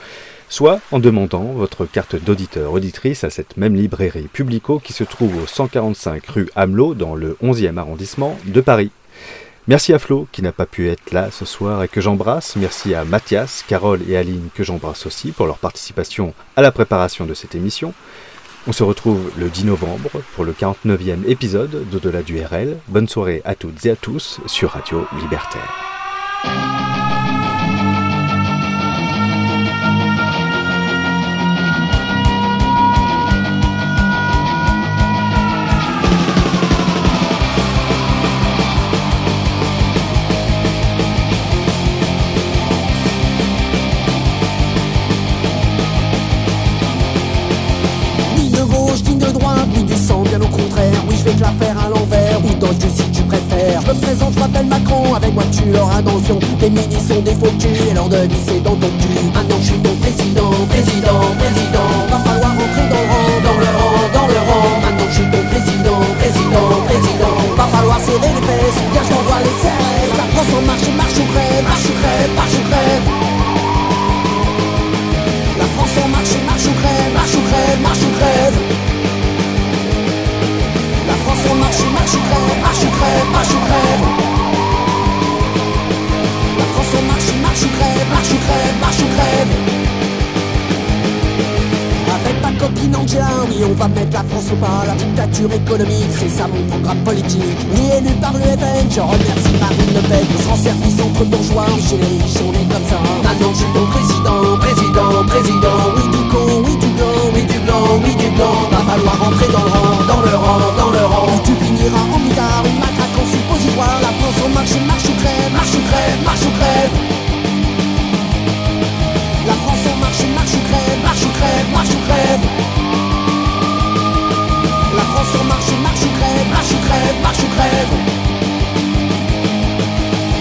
soit en demandant votre carte d'auditeur-auditrice à cette même librairie Publico qui se trouve au 145 rue Hamelot dans le 11e arrondissement de Paris. Merci à Flo qui n'a pas pu être là ce soir et que j'embrasse. Merci à Mathias, Carole et Aline que j'embrasse aussi pour leur participation à la préparation de cette émission. On se retrouve le 10 novembre pour le 49e épisode d'Au-delà du RL. Bonne soirée à toutes et à tous sur Radio Libertaire. Avec moi fion. Les ministres sont des faux culs, et leur demi c'est dans ton cul. Maintenant je suis ton président, président, président. Va falloir rentrer dans le rang, dans le rang, dans le rang. Maintenant je suis ton président, président, président. Va falloir serrer les fesses, bien je t'envoie les fesses. La France en marche, marche ou crève, marche ou crève, marche ou crève. La France en marche, marche ou crève, marche ou crève, marche ou crève. La France en marche, marche ou crève, marche ou crève, marche ou crève. Marche ou crève, marche ou crève. Avec ma copine Angela, oui, on va mettre la France au pas. La dictature économique, c'est ça mon programme politique. Ni élu par le FN, je remercie Marine Le Pen. On se rend service entre bourgeois, chez les riches, on est comme ça. Maintenant, je suis ton président, président, président. Oui, du con, oui, du blanc, oui, du blanc, oui, du blanc. Va falloir rentrer dans le rang, dans le rang, dans le rang. Où tu finiras en mitard, une matraque en suppositoire. La France en marche, marche ou crève, marche ou crève, marche ou crève. Marche, marche ou crève, marche ou crève, marche ou crève. La France en marche, marche ou crève, marche ou crève, marche ou crève.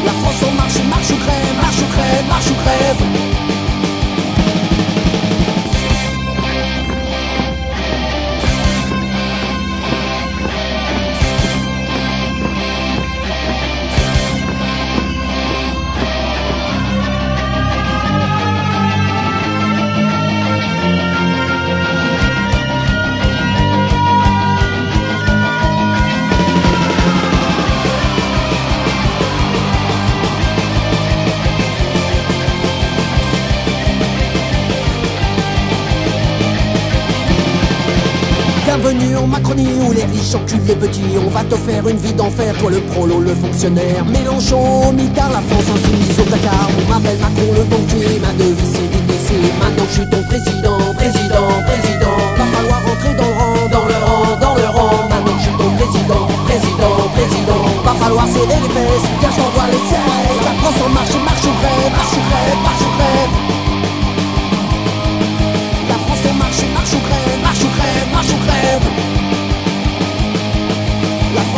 La France en marche, marche ou crève, marche ou crève, marche ou crève. Bienvenue en Macronie où les riches enculent les petits. On va te faire une vie d'enfer, toi le prolo, le fonctionnaire. Mélenchon, mitard, la France insoumise au placard. On m'appelle Macron le banquier, ma devise c'est l'ITC. Maintenant je suis ton président, président, président. Va falloir rentrer dans le rang, dans le rang, dans le rang. Maintenant je suis ton président, président, président. Va falloir serrer les fesses, car je t'envoie les 16. La France en marche, marche ou crève, marche ou crève, marche ou crève. La France en marche, marche ou marche ou crève, marche ou crève.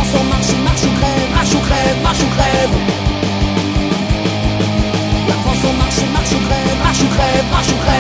garçon, marche marche ou crève, marche ou crève, marche ou crève. La France, on marche marche ou crève, marche ou crève, marche ou crève.